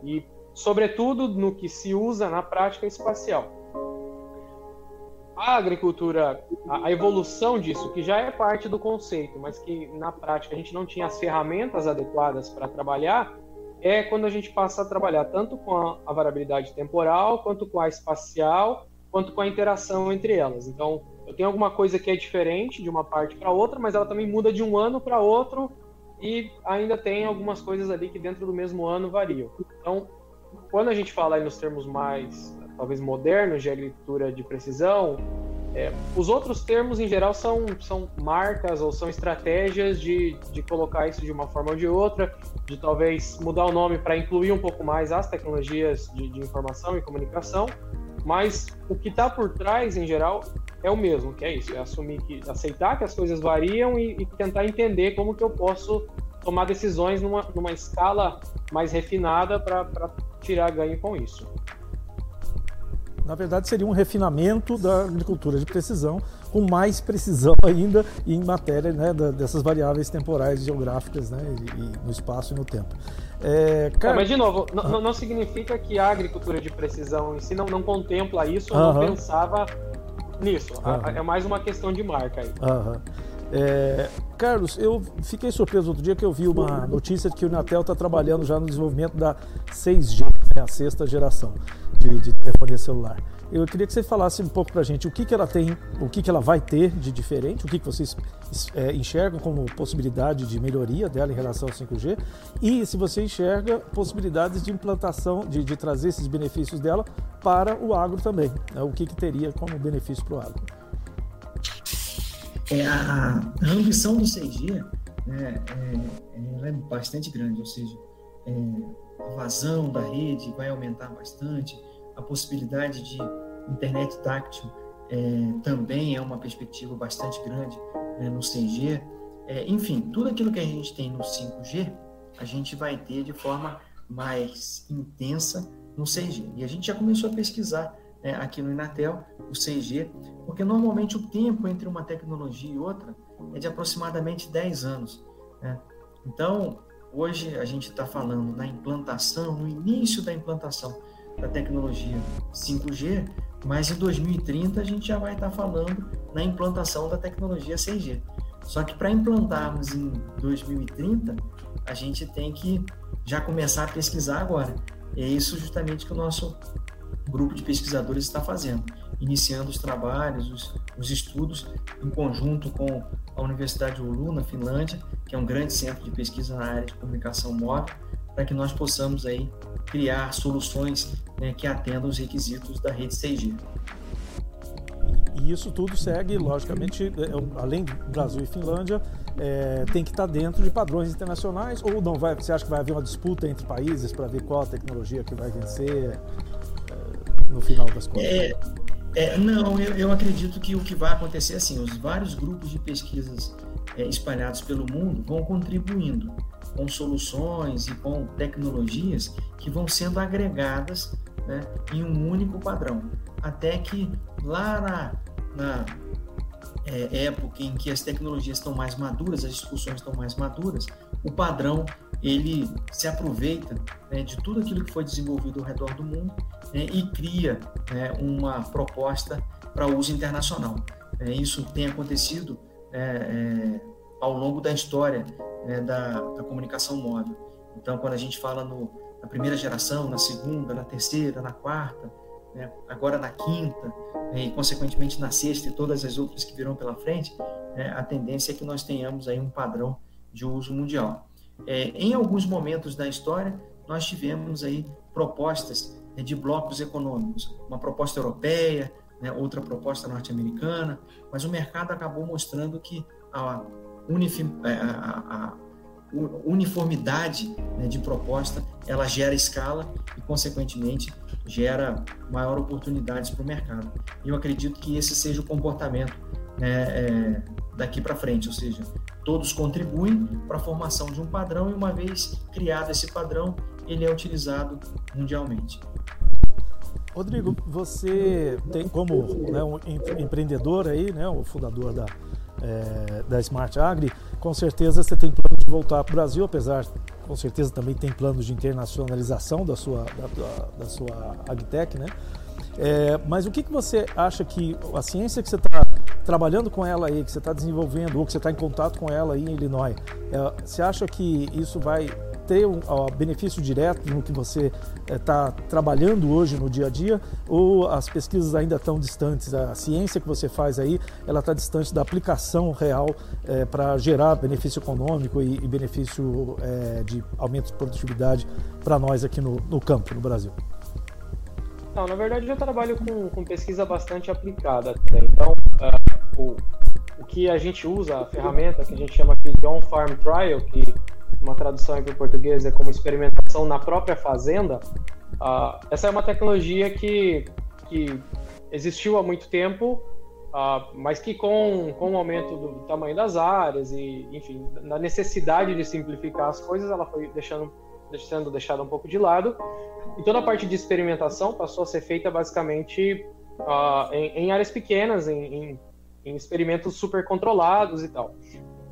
e, sobretudo, no que se usa na prática espacial a agricultura, a, evolução disso, que já é parte do conceito, mas que na prática a gente não tinha as ferramentas adequadas para trabalhar, é quando a gente passa a trabalhar tanto com a, variabilidade temporal, quanto com a espacial, quanto com a interação entre elas. Então, eu tenho alguma coisa que é diferente de uma parte para outra, mas ela também muda de um ano para outro e ainda tem algumas coisas ali que dentro do mesmo ano variam. Então, quando a gente fala nos termos mais talvez modernos de agricultura de precisão, é, os outros termos em geral são, são marcas ou são estratégias de, de colocar isso de uma forma ou de outra, de talvez mudar o nome para incluir um pouco mais as tecnologias de, de informação e comunicação, mas o que está por trás em geral é o mesmo, que é isso, é assumir que aceitar que as coisas variam e, e tentar entender como que eu posso tomar decisões numa, numa escala mais refinada para tirar ganho com isso. Na verdade, seria um refinamento da agricultura de precisão, com mais precisão ainda em matéria né, dessas variáveis temporais geográficas né, e, e no espaço e no tempo. É, cara... mas, de novo, não, não, significa que a agricultura de precisão em si não, não contempla isso ou não pensava nisso. É mais uma questão de marca aí. É, Carlos, eu fiquei surpreso outro dia que eu vi uma notícia de que o Inatel está trabalhando já no desenvolvimento da 6G, né, a sexta geração de, de telefonia celular. Eu queria que você falasse um pouco para a gente o que, que ela tem, o que, que ela vai ter de diferente, o que, que vocês é, enxergam como possibilidade de melhoria dela em relação ao 5G e se você enxerga possibilidades de implantação, de, de trazer esses benefícios dela para o agro também. Né? O que, que teria como benefício para o agro? É, a, a, ambição do 6G né, é, é, é bastante grande, ou seja, é, a vazão da rede vai aumentar bastante, a possibilidade de internet táctil é, também é uma perspectiva bastante grande né, no 6G. É, enfim, tudo aquilo que a gente tem no 5G, a gente vai ter de forma mais intensa no 6G. E a gente já começou a pesquisar né, aqui no Inatel o 6G, porque normalmente o tempo entre uma tecnologia e outra é de aproximadamente 10 anos. Né? Então, Hoje a gente está falando na implantação, no início da implantação da tecnologia 5G, mas em 2030 a gente já vai estar tá falando na implantação da tecnologia 6G. Só que para implantarmos em 2030, a gente tem que já começar a pesquisar agora. E é isso justamente que o nosso grupo de pesquisadores está fazendo, iniciando os trabalhos, os, os estudos em conjunto com a Universidade Oulu, na Finlândia, que é um grande centro de pesquisa na área de comunicação móvel, para que nós possamos aí criar soluções né, que atendam os requisitos da rede 6G. E isso tudo segue, logicamente, é, além do Brasil e Finlândia, é, tem que estar dentro de padrões internacionais ou não vai? Você acha que vai haver uma disputa entre países para ver qual a tecnologia que vai vencer é, no final das contas? É, é, não, eu, eu, acredito que o que vai acontecer é assim, os vários grupos de pesquisas é, espalhados pelo mundo vão contribuindo com soluções e com tecnologias que vão sendo agregadas né, em um único padrão, até que lá na, na é, época em que as tecnologias estão mais maduras, as discussões estão mais maduras, o padrão ele se aproveita né, de tudo aquilo que foi desenvolvido ao redor do mundo né, e cria né, uma proposta para uso internacional. É, isso tem acontecido é, é, ao longo da história né, da, da, comunicação móvel. Então, quando a gente fala no, na primeira geração, na segunda, na terceira, na quarta, né, agora na quinta, né, e consequentemente na sexta e todas as outras que virão pela frente, né, a tendência é que nós tenhamos aí um padrão de uso mundial. É, em alguns momentos da história, nós tivemos aí propostas de blocos econômicos, uma proposta europeia, né, outra proposta norte-americana, mas o mercado acabou mostrando que a, é, a, a, a uniformidade né, de proposta, ela gera escala e, consequentemente, gera maior oportunidades para o mercado. E eu acredito que esse seja o comportamento né, é, daqui para frente, ou seja, todos contribuem para a formação de um padrão e uma vez criado esse padrão, ele é utilizado mundialmente. Rodrigo, você tem como né, um empreendedor aí, né, o fundador da, é, da Smart Agri, com certeza você tem plano de voltar para o Brasil, apesar, com certeza também tem planos de internacionalização da sua, da, da, da sua Agtech, né? É, mas o que, que você acha que a ciência que você está trabalhando com ela aí, que você está desenvolvendo, ou que você está em contato com ela aí em Illinois, é, você acha que isso vai ter um benefício direto no que você está eh, é, trabalhando hoje no dia a dia ou as pesquisas ainda estão distantes? A ciência que você faz aí, ela está distante da aplicação real é, eh, para gerar benefício econômico e, e benefício é, de aumento de produtividade para nós aqui no, no, campo, no Brasil? Não, na verdade eu trabalho com, com pesquisa bastante aplicada até. Então, uh, o, o que a gente usa, a ferramenta que a gente chama aqui de on-farm trial, que uma tradução para o português é como experimentação na própria fazenda, uh, essa é uma tecnologia que, que existiu há muito tempo, uh, mas que com, com o aumento do tamanho das áreas e, enfim, na necessidade de simplificar as coisas, ela foi deixando, sendo deixada um pouco de lado. E toda a parte de experimentação passou a ser feita basicamente uh, em, em, áreas pequenas, em, em, em experimentos super controlados e tal.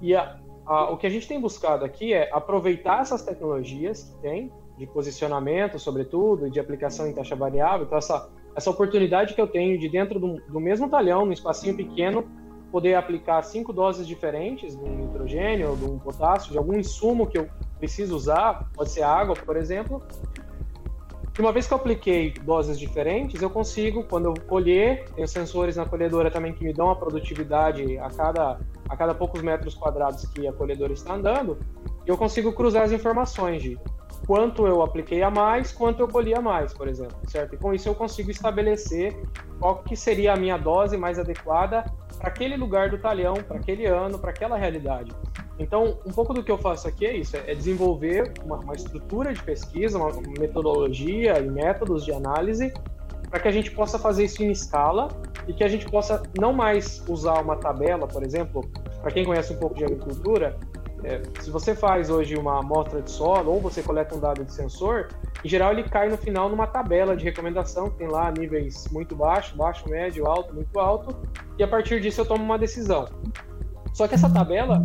E a, o que a gente tem buscado aqui é aproveitar essas tecnologias que tem, de posicionamento, sobretudo, e de aplicação em taxa variável. Então, essa, essa oportunidade que eu tenho de, dentro do, do mesmo talhão, num espacinho pequeno, poder aplicar cinco doses diferentes de um nitrogênio, de um potássio, de algum insumo que eu preciso usar, pode ser água, por exemplo, e uma vez que eu apliquei doses diferentes, eu consigo, quando eu colher, tenho sensores na colhedora também que me dão a produtividade a cada, a cada poucos metros quadrados que a colhedora está andando, eu consigo cruzar as informações de quanto eu apliquei a mais, quanto eu colhi a mais, por exemplo, certo? E com isso eu consigo estabelecer qual que seria a minha dose mais adequada para aquele lugar do talhão, para aquele ano, para aquela realidade. Então, um pouco do que eu faço aqui é isso: é desenvolver uma, uma estrutura de pesquisa, uma metodologia e métodos de análise para que a gente possa fazer isso em escala e que a gente possa não mais usar uma tabela, por exemplo, para quem conhece um pouco de agricultura, é, se você faz hoje uma amostra de solo ou você coleta um dado de sensor, em geral ele cai no final numa tabela de recomendação, que tem lá níveis muito baixo, baixo, médio, alto, muito alto, e a partir disso eu tomo uma decisão. Só que essa tabela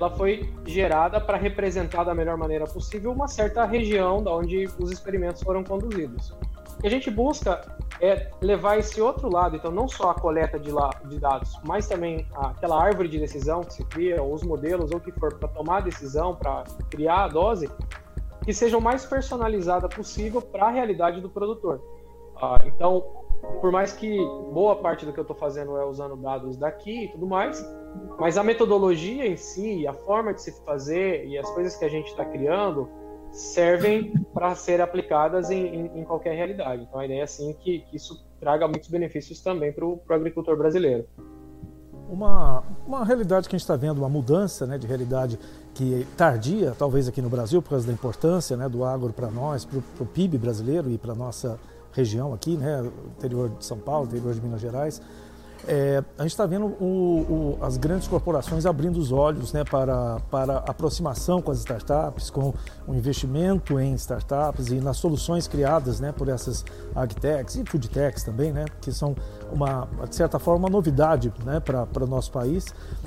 ela foi gerada para representar da melhor maneira possível uma certa região da onde os experimentos foram conduzidos. Que a gente busca é levar esse outro lado, então não só a coleta de, la, de dados, mas também aquela árvore de decisão que se cria, ou os modelos, ou o que for, para tomar a decisão, para criar a dose, que seja o mais personalizada possível para a realidade do produtor. Ah, então, por mais que boa parte do que eu estou fazendo é usando dados daqui e tudo mais, mas a metodologia em si, a forma de se fazer e as coisas que a gente está criando servem para ser aplicadas em, em, em, qualquer realidade. Então a ideia é assim que, que isso traga muitos benefícios também para o agricultor brasileiro. Uma, uma realidade que a gente está vendo, uma mudança né, de realidade que tardia, talvez aqui no Brasil, por causa da importância né, do agro para nós, para o PIB brasileiro e para a nossa região aqui, né, interior de São Paulo, interior de Minas Gerais, é, a gente está vendo o, o, as grandes corporações abrindo os olhos né, para, para aproximação com as startups, com o investimento em startups e nas soluções criadas né, por essas agtechs e foodtechs também, né, que são, uma, de certa forma, uma novidade né, para, o nosso país.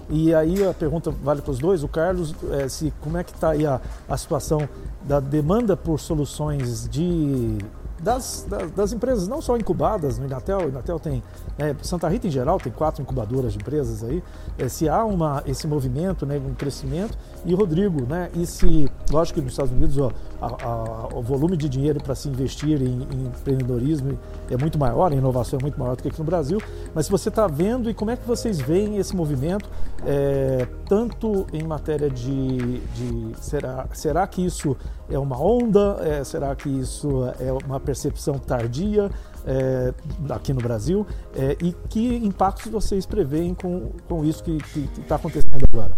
E aí a pergunta vale para os dois. O Carlos, é, se, como é que está aí a, a situação da demanda por soluções de das, das, das, empresas, não só incubadas no Inatel, Inatel tem, é, Santa Rita em geral tem quatro incubadoras de empresas aí, é, se há uma, esse movimento, né, um crescimento, e Rodrigo, né, e se, lógico que nos Estados Unidos ó, a, a, o volume de dinheiro para se investir em, em, empreendedorismo é muito maior, a inovação é muito maior do que aqui no Brasil, mas se você está vendo e como é que vocês veem esse movimento, é, tanto em matéria de, de, será, será que isso é uma onda, é, será que isso é uma percepção tardia é, aqui no Brasil é, e que impactos vocês preveem com, com isso que está acontecendo agora?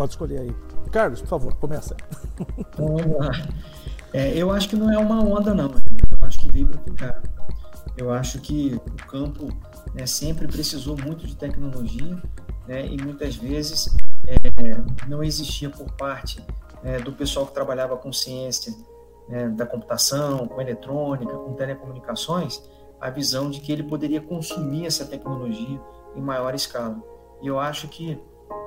Pode escolher aí. Carlos, por favor, começa. Então, vamos lá. É, eu acho que não é uma onda, não. Eu acho que veio para ficar. Eu acho que o campo né, sempre precisou muito de tecnologia né, e muitas vezes é, não existia por parte é, do pessoal que trabalhava com ciência né, da computação, com eletrônica, com telecomunicações, a visão de que ele poderia consumir essa tecnologia em maior escala. E eu acho que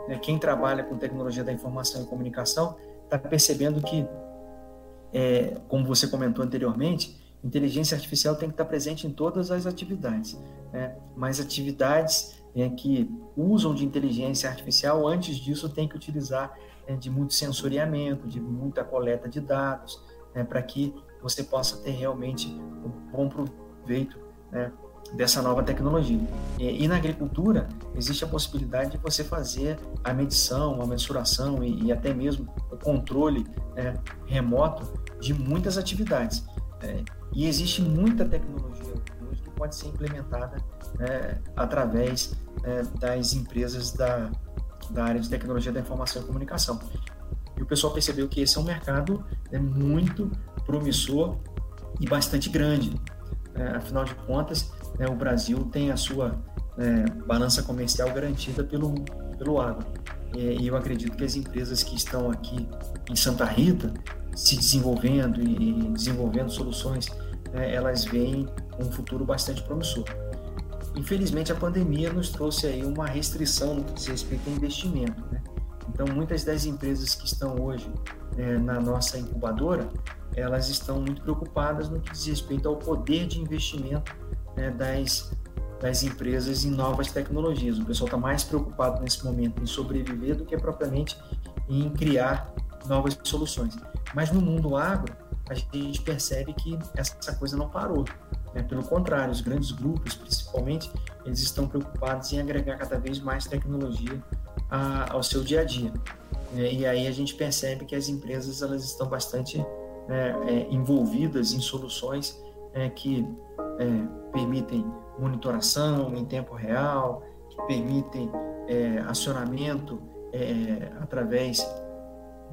né, quem trabalha com tecnologia da informação e comunicação está percebendo que, é, como você comentou anteriormente, inteligência artificial tem que estar presente em todas as atividades, né? mas atividades é, que usam de inteligência artificial, antes disso, tem que utilizar é, de muito sensoriamento, de muita coleta de dados, né, para que você possa ter realmente um bom proveito né, dessa nova tecnologia. E, e, na agricultura, existe a possibilidade de você fazer a medição, a mensuração e, e até mesmo o controle né, remoto de muitas atividades. Né? E existe muita tecnologia hoje que pode ser implementada né, através né, das empresas da, da área de tecnologia da informação e comunicação. E o pessoal percebeu que esse é um mercado né, muito promissor e bastante grande. É, afinal de contas, né, o Brasil tem a sua né, balança comercial garantida pelo, pelo agro. E, e, eu acredito que as empresas que estão aqui em Santa Rita se desenvolvendo e, e desenvolvendo soluções, né, elas veem um futuro bastante promissor. Infelizmente, a pandemia nos trouxe aí uma restrição no que diz respeito ao investimento. Né? Então, muitas das empresas que estão hoje é, na nossa incubadora, elas estão muito preocupadas no que diz respeito ao poder de investimento né, das, das empresas em novas tecnologias. O pessoal está mais preocupado nesse momento em sobreviver do que propriamente em criar novas soluções. Mas no mundo agro, a gente percebe que essa coisa não parou. Né? Pelo contrário, os grandes grupos, principalmente, eles estão preocupados em agregar cada vez mais tecnologia a, ao seu dia a dia. Né? E aí a gente percebe que as empresas elas estão bastante né, é, envolvidas em soluções é, que é, permitem monitoração em tempo real, que permitem é, acionamento é, através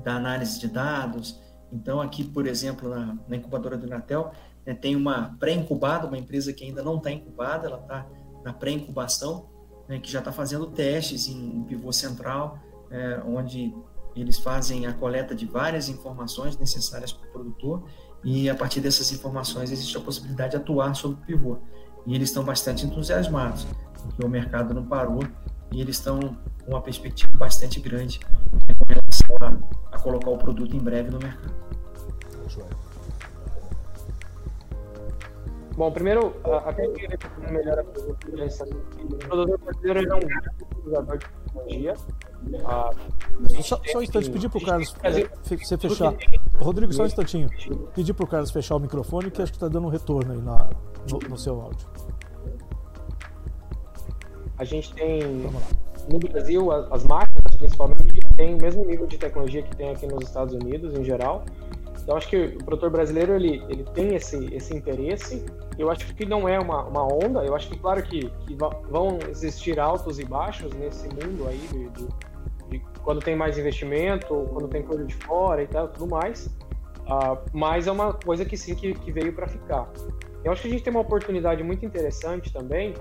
da análise de dados. Então, aqui, por exemplo, na, na incubadora do Natel, né, tem uma pré-incubada, uma empresa que ainda não está incubada, ela está na pré-incubação, né, que já está fazendo testes em, em pivô central, é, onde eles fazem a coleta de várias informações necessárias para o produtor e a partir dessas informações existe a possibilidade de atuar sobre o pivô. E eles estão bastante entusiasmados, porque o mercado não parou e eles estão com uma perspectiva bastante grande com relação a, a colocar o produto em breve no mercado. Bom, primeiro, até queria melhor a pergunta. O produtor brasileiro é um utilizador de tecnologia. Ah, só, só um instante, pedir para o Carlos é, você fechar. Rodrigo, só um instantinho. Pedir para o Carlos fechar o microfone, que acho que está dando um retorno aí na, no, no, seu áudio. A gente tem, no Brasil, as máquinas, principalmente, têm o mesmo nível de tecnologia que tem aqui nos Estados Unidos, em geral. Então acho que o produtor brasileiro ele, ele tem esse, esse interesse. Eu acho que não é uma, uma onda. Eu acho que claro que, que vão existir altos e baixos nesse mundo aí de, de, de quando tem mais investimento, quando tem coisa de fora e tal, tudo mais. Uh, mas é uma coisa que sim que, que veio para ficar. Eu acho que a gente tem uma oportunidade muito interessante também,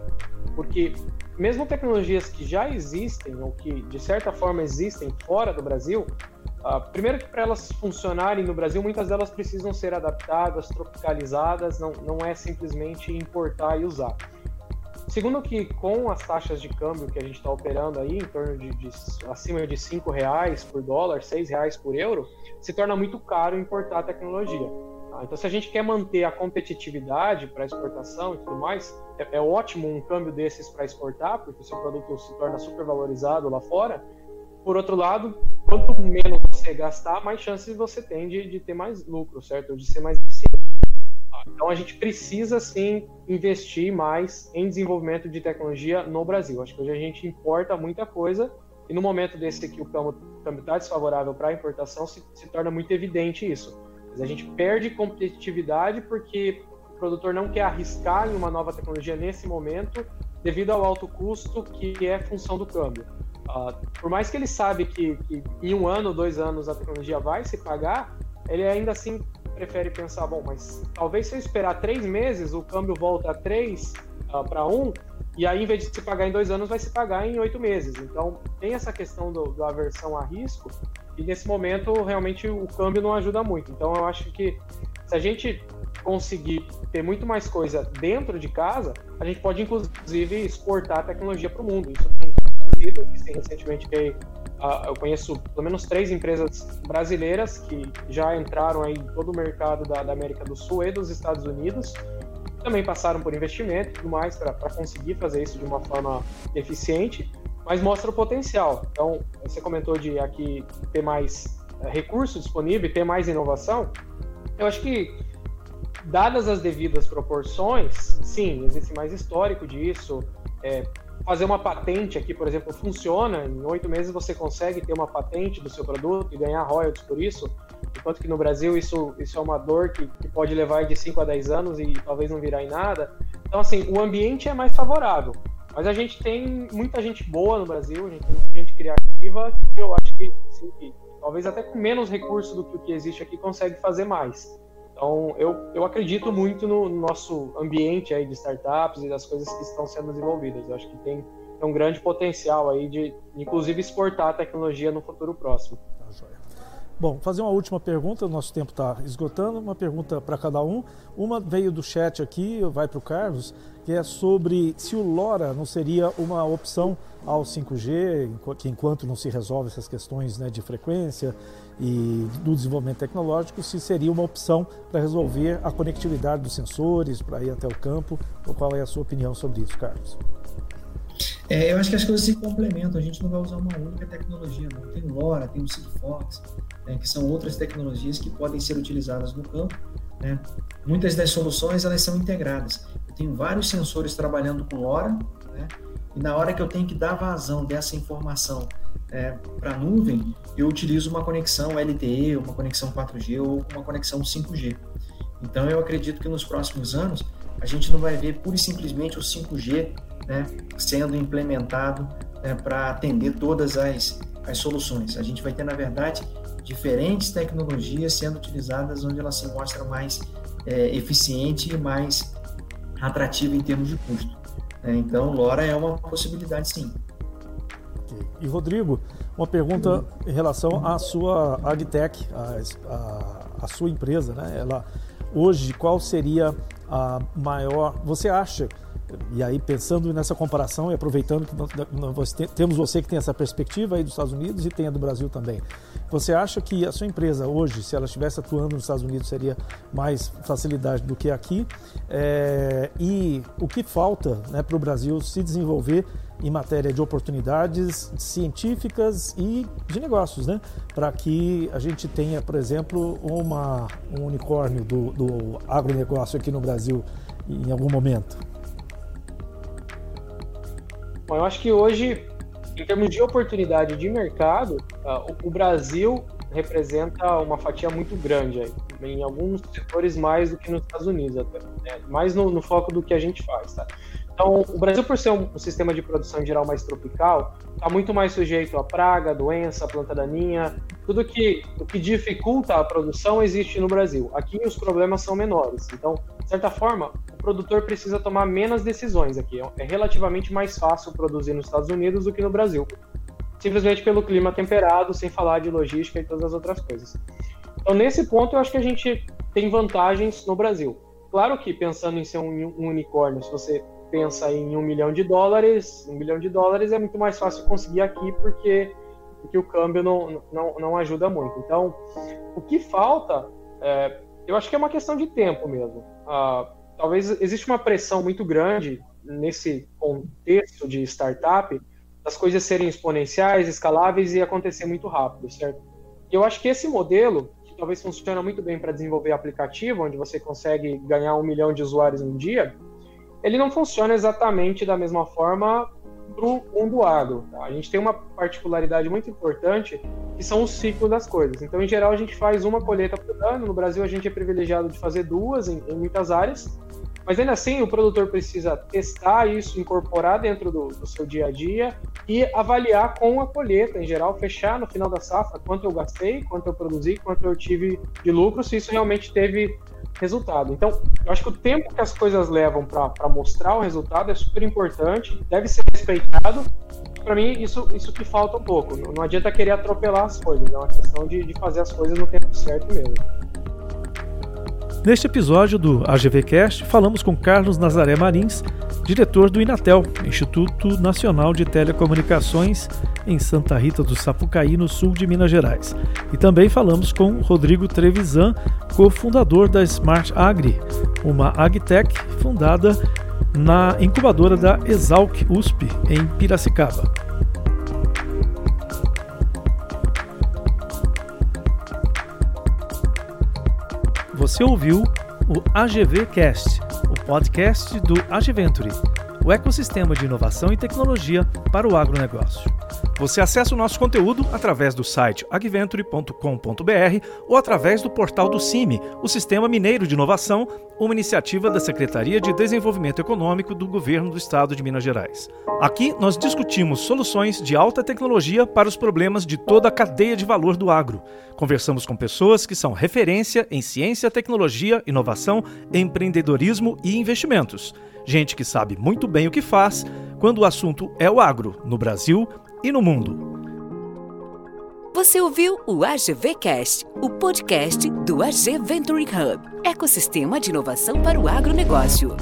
porque mesmo tecnologias que já existem ou que de certa forma existem fora do Brasil, Uh, primeiro que para elas funcionarem no Brasil, muitas delas precisam ser adaptadas, tropicalizadas, não, não é simplesmente importar e usar. Segundo que com as taxas de câmbio que a gente está operando aí, em torno de, de acima de cinco reais por dólar, seis reais por euro, se torna muito caro importar tecnologia. Tá? Então, se a gente quer manter a competitividade para exportação e tudo mais, é, é ótimo um câmbio desses para exportar, porque o seu produto se torna super valorizado lá fora. Por outro lado, quanto menos você gastar, mais chances você tem de, de ter mais lucro, certo? De ser mais eficiente. Então a gente precisa sim investir mais em desenvolvimento de tecnologia no Brasil. Acho que hoje a gente importa muita coisa e no momento desse que o câmbio está desfavorável para a importação se, se torna muito evidente isso. Mas a gente perde competitividade porque o produtor não quer arriscar em uma nova tecnologia nesse momento devido ao alto custo que é função do câmbio. Uh, por mais que ele sabe que, que, em um ano, dois anos a tecnologia vai se pagar, ele ainda assim prefere pensar, bom, mas talvez se eu esperar três meses, o câmbio volta a três uh, para um, e aí, em vez de se pagar em dois anos, vai se pagar em oito meses. Então, tem essa questão do, do aversão a risco, e nesse momento, realmente, o câmbio não ajuda muito. Então, eu acho que se a gente conseguir ter muito mais coisa dentro de casa, a gente pode, inclusive, exportar a tecnologia para o mundo. Isso tem acontecido. Recentemente, uh, eu conheço pelo menos três empresas brasileiras que já entraram aí em todo o mercado da, da América do Sul e dos Estados Unidos também passaram por investimento e tudo mais para conseguir fazer isso de uma forma eficiente, mas mostra o potencial. Então, você comentou de aqui ter mais é, recurso disponível, ter mais inovação. Eu acho que, dadas as devidas proporções, sim, existe mais histórico disso. É, fazer uma patente aqui, por exemplo, funciona. Em oito meses você consegue ter uma patente do seu produto e ganhar royalties por isso. Enquanto que no Brasil isso, isso é uma dor que, que pode levar de 5 a 10 anos e talvez não virar em nada. Então, assim, o ambiente é mais favorável. Mas a gente tem muita gente boa no Brasil, a gente tem muita gente criativa, que eu acho que, sim, que talvez até com menos recursos do que o que existe aqui, consegue fazer mais. Então, eu, eu acredito muito no nosso ambiente aí de startups e das coisas que estão sendo desenvolvidas. Eu acho que tem, um grande potencial aí de, inclusive, exportar a tecnologia no futuro próximo. Tá, joia. Bom, fazer uma última pergunta, o nosso tempo está esgotando, uma pergunta para cada um. Uma veio do chat aqui, vai para o Carlos, que é sobre se o LoRa não seria uma opção ao 5G, que enquanto não se resolve essas questões né, de frequência e do desenvolvimento tecnológico, se seria uma opção para resolver a conectividade dos sensores, para ir até o campo. Qual é a sua opinião sobre isso, Carlos? É, eu acho que as coisas se complementam. A gente não vai usar uma única tecnologia, não. Tem LoRa, tem o Sigfox, né, que são outras tecnologias que podem ser utilizadas no campo. Né? Muitas das soluções elas são integradas. Eu tenho vários sensores trabalhando com LoRa, né? e na hora que eu tenho que dar vazão dessa informação é, para nuvem, eu utilizo uma conexão LTE, uma conexão 4G ou uma conexão 5G. Então eu acredito que nos próximos anos a gente não vai ver pura e simplesmente o 5G né, sendo implementado né, para atender todas as, as soluções. A gente vai ter, na verdade, diferentes tecnologias sendo utilizadas onde ela se mostra mais é, eficiente e mais atrativa em termos de custo. É, então, LoRa é uma possibilidade, sim. E Rodrigo, uma pergunta em relação à sua AgTech, a, a, a, sua empresa, né? Ela hoje qual seria a maior? Você acha e aí, pensando nessa comparação e aproveitando que nós, temos você que tem essa perspectiva aí dos Estados Unidos e tem a do Brasil também, você acha que a sua empresa hoje, se ela estivesse atuando nos Estados Unidos, seria mais facilidade do que aqui? É, e o que falta né, para o Brasil se desenvolver em matéria de oportunidades científicas e de negócios, né? Para que a gente tenha, por exemplo, uma, um unicórnio do, do agronegócio aqui no Brasil em algum momento. Bom, eu acho que hoje, em termos de oportunidade de mercado, uh, o, Brasil representa uma fatia muito grande aí, em alguns setores mais do que nos Estados Unidos, até, né? mais no, no, foco do que a gente faz. Tá? Então, o Brasil, por ser um, sistema de produção em geral mais tropical, está muito mais sujeito a praga, doença, planta daninha, tudo que, o que dificulta a produção existe no Brasil. Aqui os problemas são menores. Então, de certa forma, o produtor precisa tomar menos decisões aqui. É relativamente mais fácil produzir nos Estados Unidos do que no Brasil. Simplesmente pelo clima temperado, sem falar de logística e todas as outras coisas. Então, nesse ponto, eu acho que a gente tem vantagens no Brasil. Claro que, pensando em ser um unicórnio, se você pensa em um milhão de dólares, um milhão de dólares é muito mais fácil conseguir aqui porque, porque o câmbio não, não, não ajuda muito. Então, o que falta, é, eu acho que é uma questão de tempo mesmo. Ah, talvez existe uma pressão muito grande nesse contexto de startup das coisas serem exponenciais, escaláveis e acontecer muito rápido, certo? Eu acho que esse modelo, que talvez funciona muito bem para desenvolver aplicativo, onde você consegue ganhar um milhão de usuários um dia, ele não funciona exatamente da mesma forma para o mundo agro. Tá? A gente tem uma particularidade muito importante que são os ciclos das coisas. Então, em geral, a gente faz uma colheita por ano. No Brasil, a gente é privilegiado de fazer duas em, em muitas áreas mas ainda assim o produtor precisa testar isso, incorporar dentro do, do, seu dia a dia e avaliar com a colheita, em geral, fechar no final da safra quanto eu gastei, quanto eu produzi, quanto eu tive de lucro, se isso realmente teve resultado. Então, eu acho que o tempo que as coisas levam para mostrar o resultado é super importante, deve ser respeitado. Para mim, isso, isso que falta um pouco. Não, não, adianta querer atropelar as coisas, é uma questão de, de fazer as coisas no tempo certo mesmo. Neste episódio do AGVcast, falamos com Carlos Nazaré Marins, diretor do Inatel, Instituto Nacional de Telecomunicações, em Santa Rita do Sapucaí, no sul de Minas Gerais. E também falamos com Rodrigo Trevisan, cofundador da Smart Agri, uma agtech fundada na incubadora da Exalc USP, em Piracicaba. Você ouviu o AGV Cast, o podcast do AgVenture, o ecossistema de inovação e tecnologia para o agronegócio. Você acessa o nosso conteúdo através do site agventure.com.br ou através do portal do CIMI, o Sistema Mineiro de Inovação, uma iniciativa da Secretaria de Desenvolvimento Econômico do Governo do Estado de Minas Gerais. Aqui nós discutimos soluções de alta tecnologia para os problemas de toda a cadeia de valor do agro. Conversamos com pessoas que são referência em ciência, tecnologia, inovação, empreendedorismo e investimentos. Gente que sabe muito bem o que faz quando o assunto é o agro, no Brasil e no mundo. Você ouviu o AGVcast, o podcast do AG Venture Hub, ecossistema de inovação para o agronegócio.